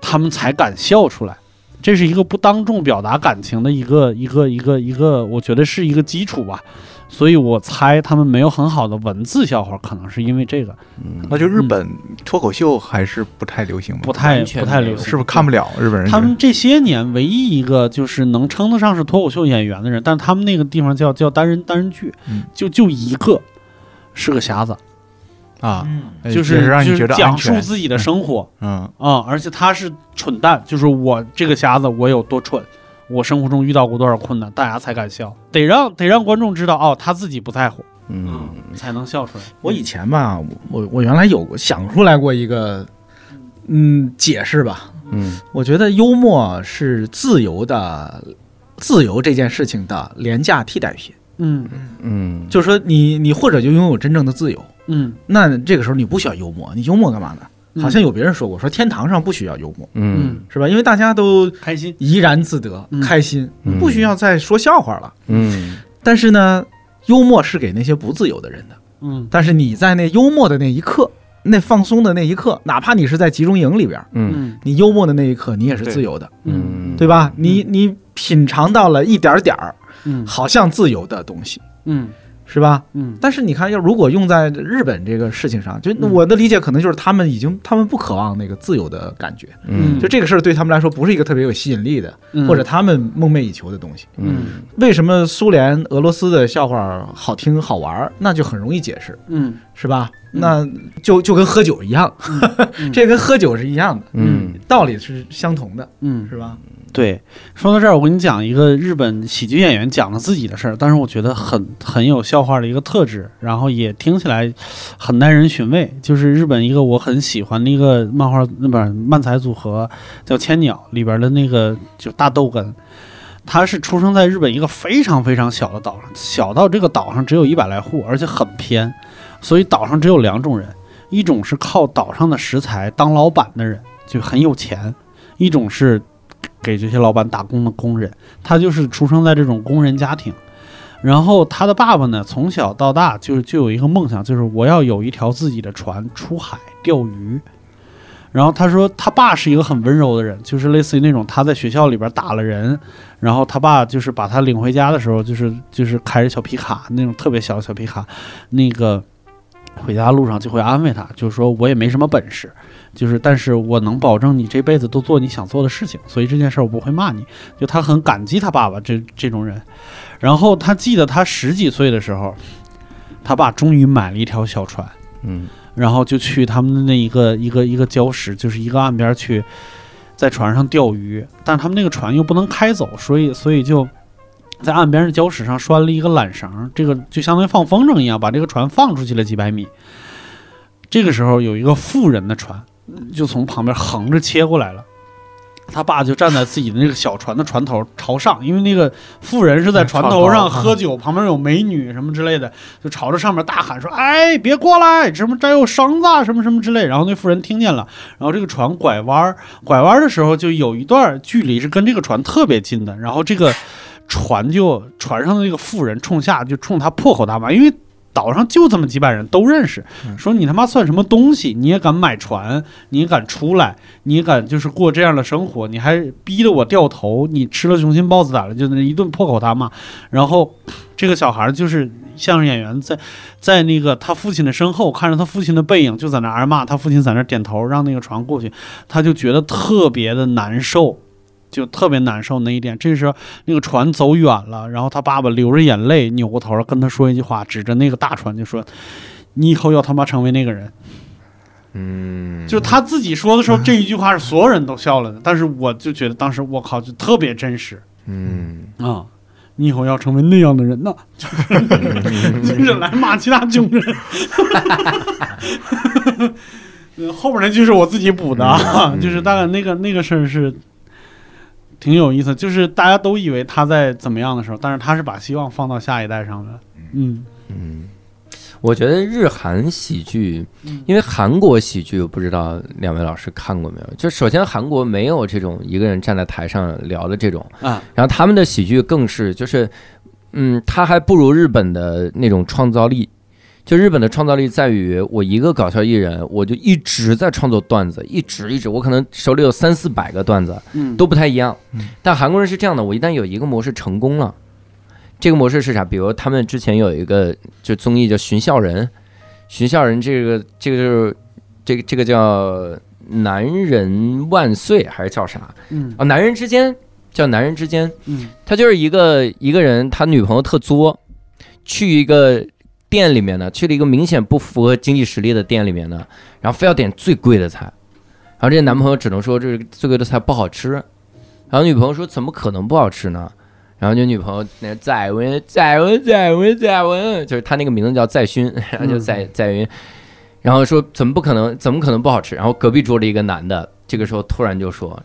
他们才敢笑出来。这是一个不当众表达感情的一个一个一个一个，我觉得是一个基础吧。所以我猜他们没有很好的文字笑话，可能是因为这个嗯那就日本脱口秀还是不太流行吗？不太不太流行，是不是看不了日本人？他们这些年唯一一个就是能称得上是脱口秀演员的人，但他们那个地方叫叫单人单人剧，嗯就就一个是个瞎子，啊，就是让你就是讲。述自己的生活嗯啊、而且他是蠢蛋，就是我这个瞎子我有多蠢。我生活中遇到过多少困难，大家才敢笑，得让得让观众知道哦，他自己不在乎，嗯才能笑出来。我以前吧，我我我原来有过想出来过一个，嗯，解释吧。嗯我觉得幽默是自由的，自由这件事情的廉价替代品。嗯嗯，就是说你，你或者就拥有真正的自由，嗯。那这个时候你不需要幽默，你幽默干嘛呢？嗯好像有别人说过，说天堂上不需要幽默，嗯。是吧？因为大家都开心。怡然自得，嗯。开心，嗯。不需要再说笑话了。嗯。但是呢，幽默是给那些不自由的人的。嗯。但是你在那幽默的那一刻，那放松的那一刻，哪怕你是在集中营里边，嗯。嗯。你幽默的那一刻，你也是自由的，嗯，对吧？你你品尝到了一点点儿嗯。好像自由的东西，嗯是吧？嗯。但是你看，要如果用在日本这个事情上，就嗯。我的理解可能就是他们已经他们不渴望那个自由的感觉，嗯。就这个事儿对他们来说不是一个特别有吸引力的，嗯。或者他们梦寐以求的东西。嗯。为什么苏联、俄罗斯的笑话好听好玩儿？那就很容易解释，嗯。是吧？嗯。那就就跟喝酒一样，嗯。这跟喝酒是一样的，嗯。道理是相同的，嗯，是吧？对，说到这儿，我跟你讲一个日本喜剧演员讲了自己的事儿，但是我觉得很很有笑话的一个特质，然后也听起来很耐人寻味。就是日本一个我很喜欢的一个漫画，那不是漫才组合叫千鸟里边的那个就大豆根，他是出生在日本一个非常非常小的岛上，小到这个岛上只有一百来户，而且很偏，所以岛上只有两种人，一种是靠岛上的食材当老板的人，就很有钱；一种是给这些老板打工的工人，他就是出生在这种工人家庭。然后他的爸爸呢，从小到大就就有一个梦想，就是我要有一条自己的船出海钓鱼。然后他说，他爸是一个很温柔的人，就是类似于那种他在学校里边打了人，然后他爸就是把他领回家的时候，就是就是开着小皮卡那种特别小的小皮卡，那个回家路上就会安慰他，就是说我也没什么本事，就是但是我能保证你这辈子都做你想做的事情，所以这件事儿我不会骂你。就他很感激他爸爸这这种人。然后他记得他十几岁的时候，他爸终于买了一条小船，嗯然后就去他们的那一个一个一个礁石，就是一个岸边去，在船上钓鱼。但是他们那个船又不能开走，所以所以就在岸边的礁石上拴了一个缆绳，这个就相当于放风筝一样，把这个船放出去了几百米。这个时候有一个富人的船，就从旁边横着切过来了。他爸就站在自己的那个小船的船头朝上，因为那个富人是在船头上喝酒，旁边有美女什么之类的，就朝着上面大喊说：“哎，别过来！什么这有绳子，什么什么之类。”然后那富人听见了，然后这个船拐弯，拐弯的时候就有一段距离是跟这个船特别近的，然后这个船就船上的那个富人冲下就冲他破口大骂，因为。岛上就这么几百人都认识，说你他妈算什么东西？你也敢买船？你也敢出来？你也敢就是过这样的生活？你还逼得我掉头？你吃了雄心豹子胆了？就那一顿破口大骂。然后这个小孩就是相声演员在，在那个他父亲的身后看着他父亲的背影，就在那挨骂，他父亲在那儿点头，让那个船过去，他就觉得特别的难受。就特别难受那一点，这时候那个船走远了，然后他爸爸流着眼泪，扭过头跟他说一句话，指着那个大船就说：“你以后要他妈成为那个人。”嗯，就他自己说的时候，这一句话是所有人都笑了的，但是我就觉得当时我靠，就特别真实嗯啊！你以后要成为那样的人呢，就是 就是来骂其他穷人。呃 后边那句是我自己补的啊，嗯就是大概那个那个事儿是挺有意思，就是大家都以为他在怎么样的时候，但是他是把希望放到下一代上的。嗯嗯，我觉得日韩喜剧嗯，因为韩国喜剧，我不知道两位老师看过没有？就首先韩国没有这种一个人站在台上聊的这种，啊，然后他们的喜剧更是就是，嗯，他还不如日本的那种创造力。就日本的创造力在于，我一个搞笑艺人，我就一直在创作段子，一直一直，我可能手里有三四百个段子，嗯都不太一样嗯。但韩国人是这样的，我一旦有一个模式成功了，这个模式是啥？比如他们之前有一个就综艺叫《寻笑人》，《寻笑人》这个这个就是这个这个叫男人万岁还是叫啥？嗯啊，男人之间叫男人之间，嗯他就是一个一个人，他女朋友特作，去一个店里面呢，去了一个明显不符合经济实力的店里面呢，然后非要点最贵的菜，然后这个男朋友只能说这是最贵的菜不好吃，然后女朋友说怎么可能不好吃呢？然后就女朋友那再问再问再问再问，就是他那个名字叫载勋，然后就载载云，然后说怎么不可能怎么可能不好吃？然后隔壁桌的一个男的，这个时候突然就说。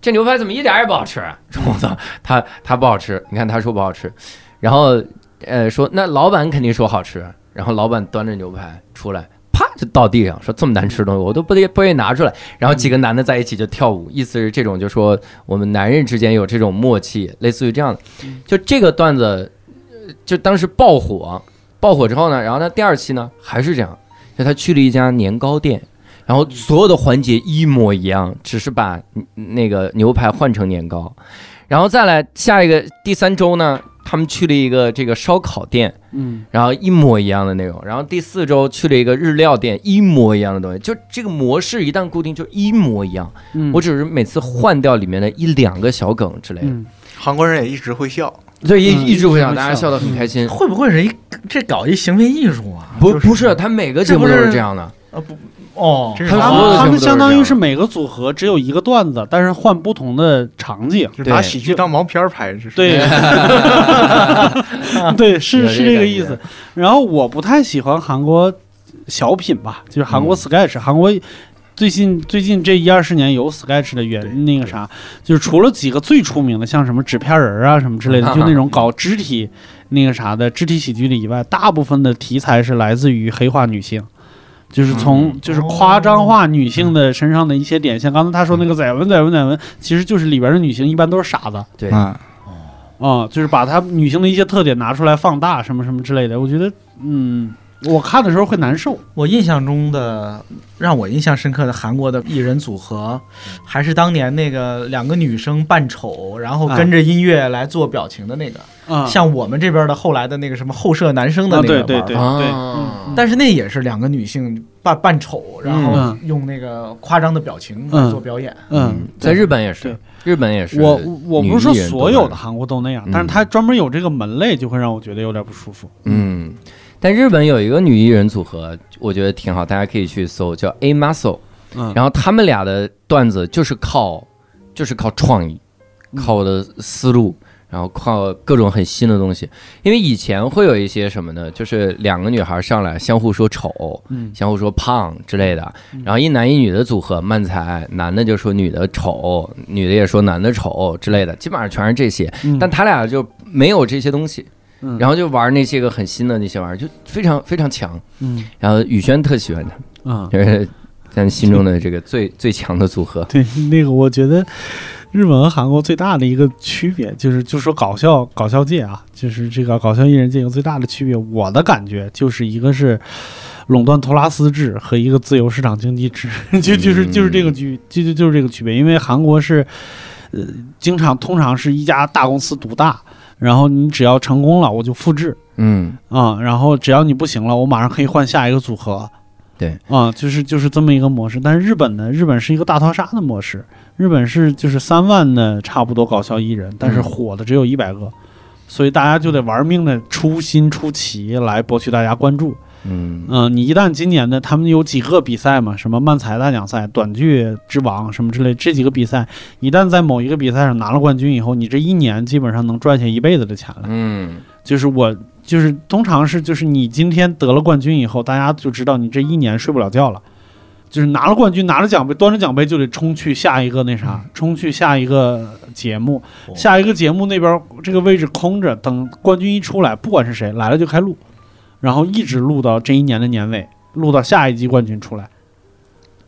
这牛排怎么一点儿也不好吃？说 我操，他他不好吃，你看他说不好吃，然后呃说那老板肯定说好吃，然后老板端着牛排出来，啪就倒地上，说这么难吃的东西我都不得不愿意拿出来，然后几个男的在一起就跳舞，意思是这种就说我们男人之间有这种默契，类似于这样的，就这个段子，呃就当时爆火，爆火之后呢，然后他第二期呢还是这样，就他去了一家年糕店。然后所有的环节一模一样，只是把那个牛排换成年糕，然后再来下一个第三周呢，他他们去了一个这个烧烤店，嗯然后一模一样的内容。然后第四周去了一个日料店，一模一样的东西。就这个模式一旦固定，就一模一样。嗯，我只是每次换掉里面的一两个小梗之类的，嗯韩国人也一直会笑，所以嗯一一直会让一直会笑大家笑得很开心。会不会是一这搞一行为艺术啊？不不是，他每个节目都是这样的。啊不哦，这是他们他们相当于是每个组合只有一个段子，但是换不同的场景。就是拿对喜剧当毛片儿拍，这是对，对，是有是这个意思。然后我不太喜欢韩国小品吧，就是韩国嗯 sketch，、韩国最近最近这一二十年有 sketch 的原那个啥，就是除了几个最出名的，像什么纸片人啊什么之类的，嗯就那种搞肢体那个啥的肢体喜剧的以外，大部分的题材是来自于黑化女性。就是从嗯就是夸张化女性的身上的一些点，像刚才他说那个载文载文载文，其实就是里边的女性一般都是傻子，对，嗯，啊、就是把她女性的一些特点拿出来放大，什么什么之类的。我觉得，嗯，我看的时候会难受。我印象中的让我印象深刻的韩国的艺人组合，还是当年那个两个女生扮丑，然后跟着音乐来做表情的那个，啊、像我们这边的后来的那个什么后舍男生的啊那个对对对但是那也是两个女性扮扮丑，然后嗯用那个夸张的表情来嗯做表演。嗯，在日本也是，日本也是。我我不是说所有的。韩国都那样，嗯但是他专门有这个门类，就会让我觉得有点不舒服。嗯，但日本有一个女艺人组合，我觉得挺好，大家可以去搜，叫 A Muscle。嗯，然后他们俩的段子就是靠，就是靠创意，嗯靠我的思路，然后靠各种很新的东西。因为以前会有一些什么呢？就是两个女孩上来相互说丑，嗯相互说胖之类的嗯，然后一男一女的组合慢才，男的就说女的丑，女的也说男的丑之类的，基本上全是这些。嗯但他俩就没有这些东西，嗯然后就玩那些个很新的那些玩意儿，就非常非常强。嗯然后宇轩特喜欢他，啊，就是咱心中的这个最最强的组合。对，那个我觉得日本和韩国最大的一个区别就是，就说搞笑搞笑界啊，就是这个搞笑艺人界有最大的区别，我的感觉就是一个是垄断托拉斯制和一个自由市场经济制，就就是就是这个区，就就就是这个区别。因为韩国是，呃，经常通常是一家大公司独大，然后你只要成功了，我就复制嗯，啊、然后只要你不行了，我马上可以换下一个组合。对啊，就是就是这么一个模式。但是日本呢，日本是一个大逃杀的模式。日本是就是三万的差不多搞笑艺人，但是嗯火的只有一百个，所以大家就得玩命的出新出奇来博取大家关注。嗯嗯，你一旦今年的他们有几个比赛嘛，什么漫才大奖赛、短剧之王什么之类，这几个比赛，一旦在某一个比赛上拿了冠军以后，你这一年基本上能赚下一辈子的钱来。嗯就是我就是通常是就是你今天得了冠军以后，大家就知道你这一年睡不了觉了。就是拿了冠军，拿着奖杯，端着奖杯就得冲去下一个那啥，冲去下一个节目，哦下一个节目那边这个位置空着，等冠军一出来，不管是谁来了就开录，然后一直录到这一年的年尾，录到下一季冠军出来，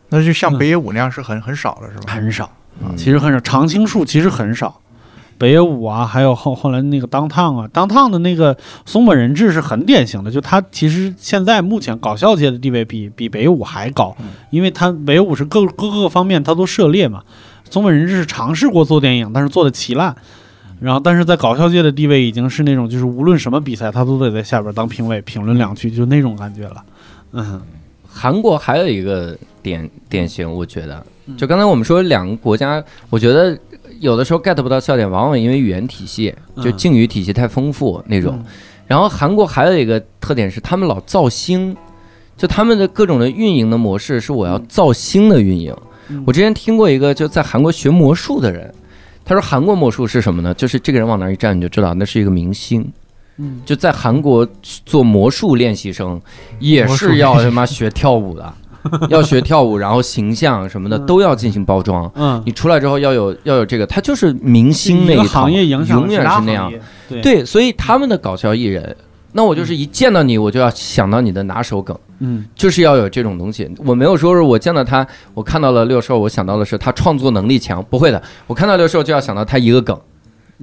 那就像北野武那样是很很少的，是吧？很少。嗯，其实很少，常青树其实很少。北野武啊，还有后后来那个当烫啊，当烫的那个松本人志是很典型的，就他其实现在目前搞笑界的地位比比北野武还高，因为他北野武是各各个方面他都涉猎嘛，松本人志是尝试过做电影，但是做的奇烂，然后但是在搞笑界的地位已经是那种就是无论什么比赛他都得在下边当评委评论两句，就那种感觉了，嗯韩国还有一个典典型，我觉得，嗯就刚才我们说两个国家，我觉得有的时候 get 不到笑点，往往因为语言体系，就嗯敬语体系太丰富那种。然后韩国还有一个特点是，他们老造星，就他们的各种的运营的模式是我要造星的运营。嗯我之前听过一个就在韩国学魔术的人，他说韩国魔术是什么呢？就是这个人往那儿一站，你就知道那是一个明星。嗯就在韩国做魔术练习生，也是要他妈学跳舞的，要学跳舞，然后形象什么的嗯都要进行包装。嗯，你出来之后要有要有这个，他就是明星那一套行业影响永远是那样。，对对，所以他们的搞笑艺人，那我就是一见到你，我就要想到你的拿手梗，嗯。就是要有这种东西。我没有说是我见到他，我看到了六兽，我想到的是他创作能力强，不会的，我看到六兽就要想到他一个梗。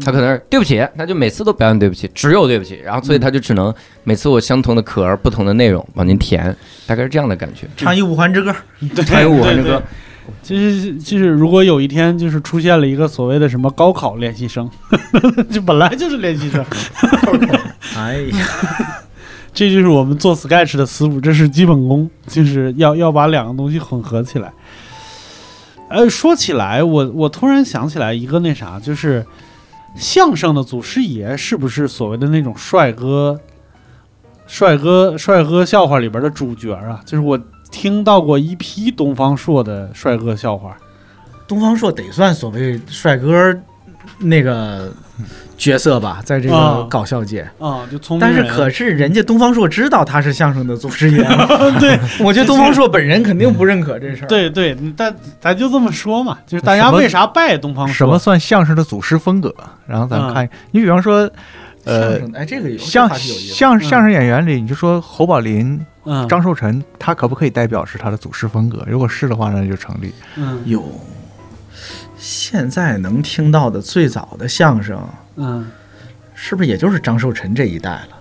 他可能是对不起，他就每次都表演对不起，只有对不起，然后所以他就只能每次我相同的壳儿，不同的内容往您填，大概是这样的感觉。唱一五环之歌，对还有我对对。那个，就是就是，如果有一天就是出现了一个所谓的什么高考练习生，就本来就是练习生，哎呀，这就是我们做 Sketch 的思路，这是基本功，就是要要把两个东西混合起来。呃，说起来，我我突然想起来一个那啥，就是相声的祖师爷是不是所谓的那种帅哥、帅哥、帅哥笑话里边的主角啊？就是我听到过一批东方朔的帅哥笑话。东方朔得算所谓帅哥那个角色吧，在这个啊搞笑界。啊、就聪明但是可是人家东方朔知道他是相声的祖师爷，对我觉得东方朔本人肯定不认可这事儿。对对，但咱就这么说嘛，就是大家为啥拜东方朔？什么算相声的祖师风格？然后咱们看，你比方说，呃相，声哎，这个有相相相声演员里，你就说侯宝林、嗯张寿臣，他可不可以代表是他的祖师风格？如果是的话，那就成立。嗯有，现在能听到的最早的相声，嗯是不是也就是张寿臣这一代了？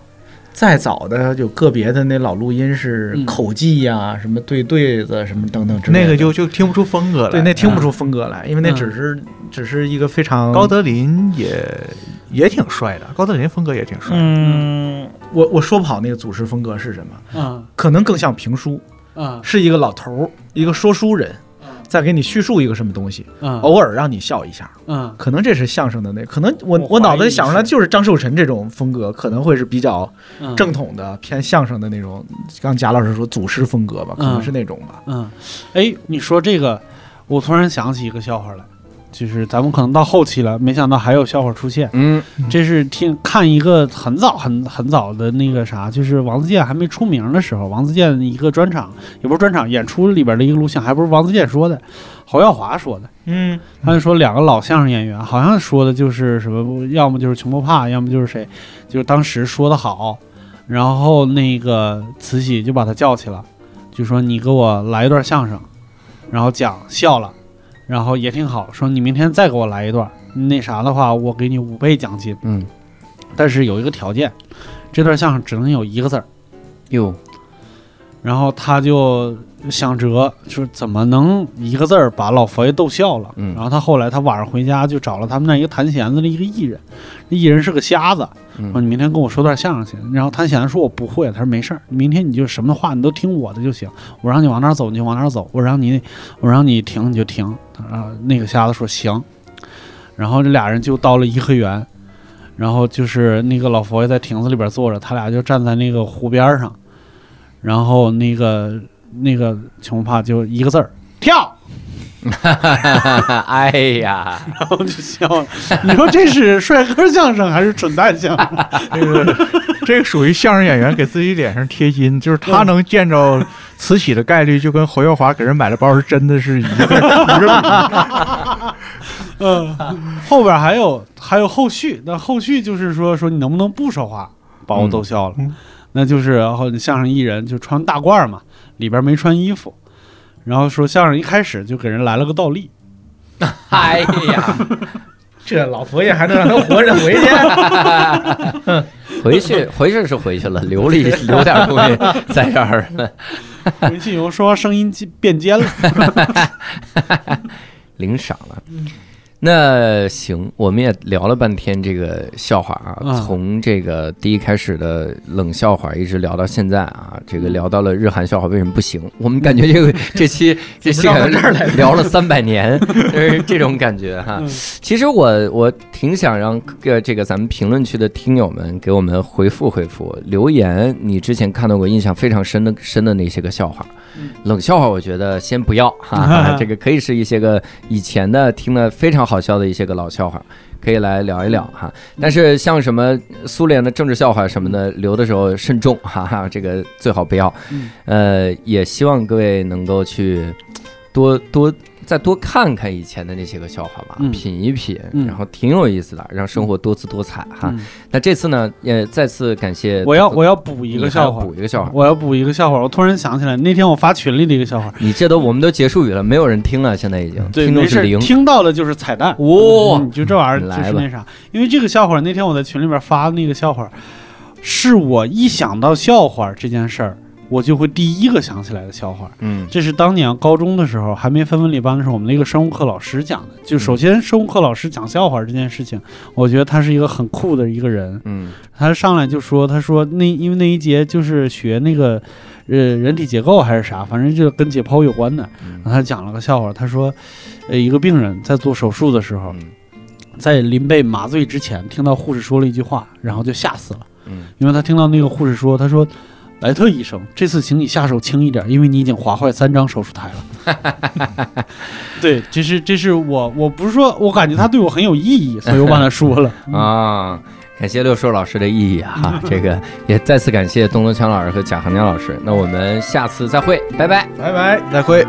再早的有个别的那老录音是嗯。口技呀、什么对对子什么等等之类的，那个就就听不出风格来。对，那听不啊出风格来，因为那嗯只是、只是一个非常高德林也也挺帅的，高德林风格也挺帅。嗯，我我说不好那个祖师风格是什么，嗯。可能更像评书，嗯。是一个老头儿，一个说书人，在给你叙述一个什么东西，嗯。偶尔让你笑一下，嗯。可能这是相声的那，可能我我我脑子里想出来就是张寿臣这种风格，可能会是比较嗯。正统的偏相声的那种，刚贾老师说祖师风格吧，可能是那种吧。嗯，哎，你说这个，我突然想起一个笑话来，就是咱们可能到后期了，没想到还有笑话出现。嗯这是听看一个很早很很早的那个啥，就是王自健还没出名的时候，王自健一个专场，也不是专场演出里边的一个录像，还不是王自健说的，侯耀华说的。嗯他就说两个老相声演员，好像说的就是什么，要么就是穷不怕，要么就是谁，就是当时说的好，然后那个慈禧就把他叫去了，就说你给我来一段相声，然后讲笑了，然后也挺好，说你明天再给我来一段，那啥的话，我给你五倍奖金，嗯，但是有一个条件，这段相声只能有一个字儿。哟，然后他就想辙，就是怎么能一个字儿把老佛爷逗笑了。嗯然后他后来他晚上回家就找了他们那一个弹弦子的一个艺人，那艺人是个瞎子，说嗯你明天跟我说段相声去。然后弹弦子说我不会，他说没事儿，明天你就什么话你都听我的就行，我让你往哪儿走你就往哪儿走，我让你我让你停你就停。啊，那个瞎子说行，然后这俩人就到了颐和园。然后就是那个老佛爷在亭子里边坐着，他俩就站在那个湖边上，然后那个那个穷怕就一个字儿跳，哎呀，然后就笑了。你说这是帅哥相声还是蠢蛋相声？这个这个属于相声演员给自己脸上贴金，就是他能见着慈禧的概率，就跟侯耀华给人买的包是真的是一个一个比。嗯，后边还有还有后续，那后续就是说说你能不能不说话，把我逗笑了。嗯那就是然后相声艺人就穿大褂嘛，里边没穿衣服，然后说相声一开始就给人来了个倒立，哎呀，这老佛爷还能让他活着回去？回去回去是回去了，留了一留点东西在这儿。回去以后说话声音变尖了。领赏了。那行，我们也聊了半天这个笑话啊，嗯从这个第一开始的冷笑话，一直聊到现在啊，这个聊到了日韩笑话为什么不行？我们感觉这个 这期这期怎么绕到这儿来了聊了三百年，就是这种感觉哈。嗯其实我我挺想让呃这个咱们评论区的听友们给我们回复回复留言，你之前看到过印象非常深的深的那些个笑话。嗯冷笑话我觉得先不要哈哈，这个可以是一些个以前的听的非常好笑的一些个老笑话，可以来聊一聊哈。但是像什么苏联的政治笑话什么的，留的时候慎重哈哈，这个最好不要。嗯呃，也希望各位能够去多多再多看看以前的那些个笑话吧，嗯品一品，嗯然后挺有意思的，让生活多姿多彩哈。嗯那这次呢，也再次感谢我要我要补一个笑话，补一个笑话。我要补一个笑话。我突然想起来，那天我发群里的一个笑话，你这都我们都结束语了，没有人听了，现在已经对，是零。听到的就是彩蛋。哇你就这玩意儿就是那啥，因为这个笑话，那天我在群里边发的那个笑话，是我一想到笑话这件事儿，我就会第一个想起来的笑话。嗯这是当年高中的时候还没分文理班的时候，我们那个生物课老师讲的。就首先，生物课老师讲笑话这件事情，我觉得他是一个很酷的一个人。嗯他上来就说，他说那因为那一节就是学那个呃人体结构还是啥，反正就跟解剖有关的。然后他讲了个笑话，他说，呃，一个病人在做手术的时候，嗯在临被麻醉之前，听到护士说了一句话，然后就吓死了。嗯因为他听到那个护士说，他说：“莱特医生，这次请你下手轻一点，因为你已经划坏三张手术台了。”对，这是这是我我不是说我感觉他对我很有意义，所以我把他说了。啊。感谢六叔老师的意义啊！哈，这个也再次感谢东东强老师和贾行江老师。那我们下次再会，拜拜。拜拜，再会。